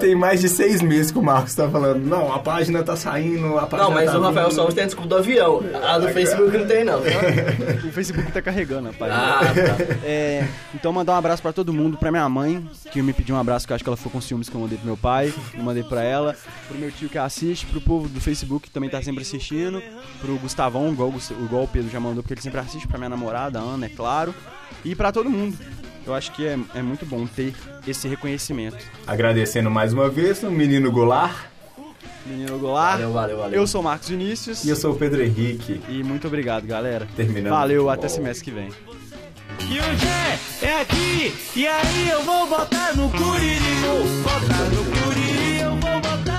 tem mais de seis meses que o Marcos tá falando. Não, a página tá saindo, a página Não, mas tá o Rafael vindo." Solves tem a desculpa do avião. A do Facebook não tem, não. o Facebook tá carregando a página. Ah, tá. É, então mandar um abraço pra todo mundo, pra minha mãe, que me pediu um abraço, que eu acho que ela ficou com ciúmes que eu mandei pro meu pai, eu mandei pra ela, pro meu tio que assiste, pro povo do Facebook que também tá sempre assistindo, pro Gustavão, igual, igual o Pedro já mandou, porque ele sempre assiste, pra minha namorada, a Ana, é claro, e pra todo mundo. Eu acho que é, é muito bom ter esse reconhecimento. Agradecendo mais uma vez o menino Goulart. Menino Goulart, Valeu, valeu, valeu. eu sou o Marcos Vinícius, E eu sou o Pedro Henrique. e muito obrigado, galera. Terminando Valeu, o até semestre que vem. E hoje é, é aqui, e aí eu vou botar no vou botar no Curiri.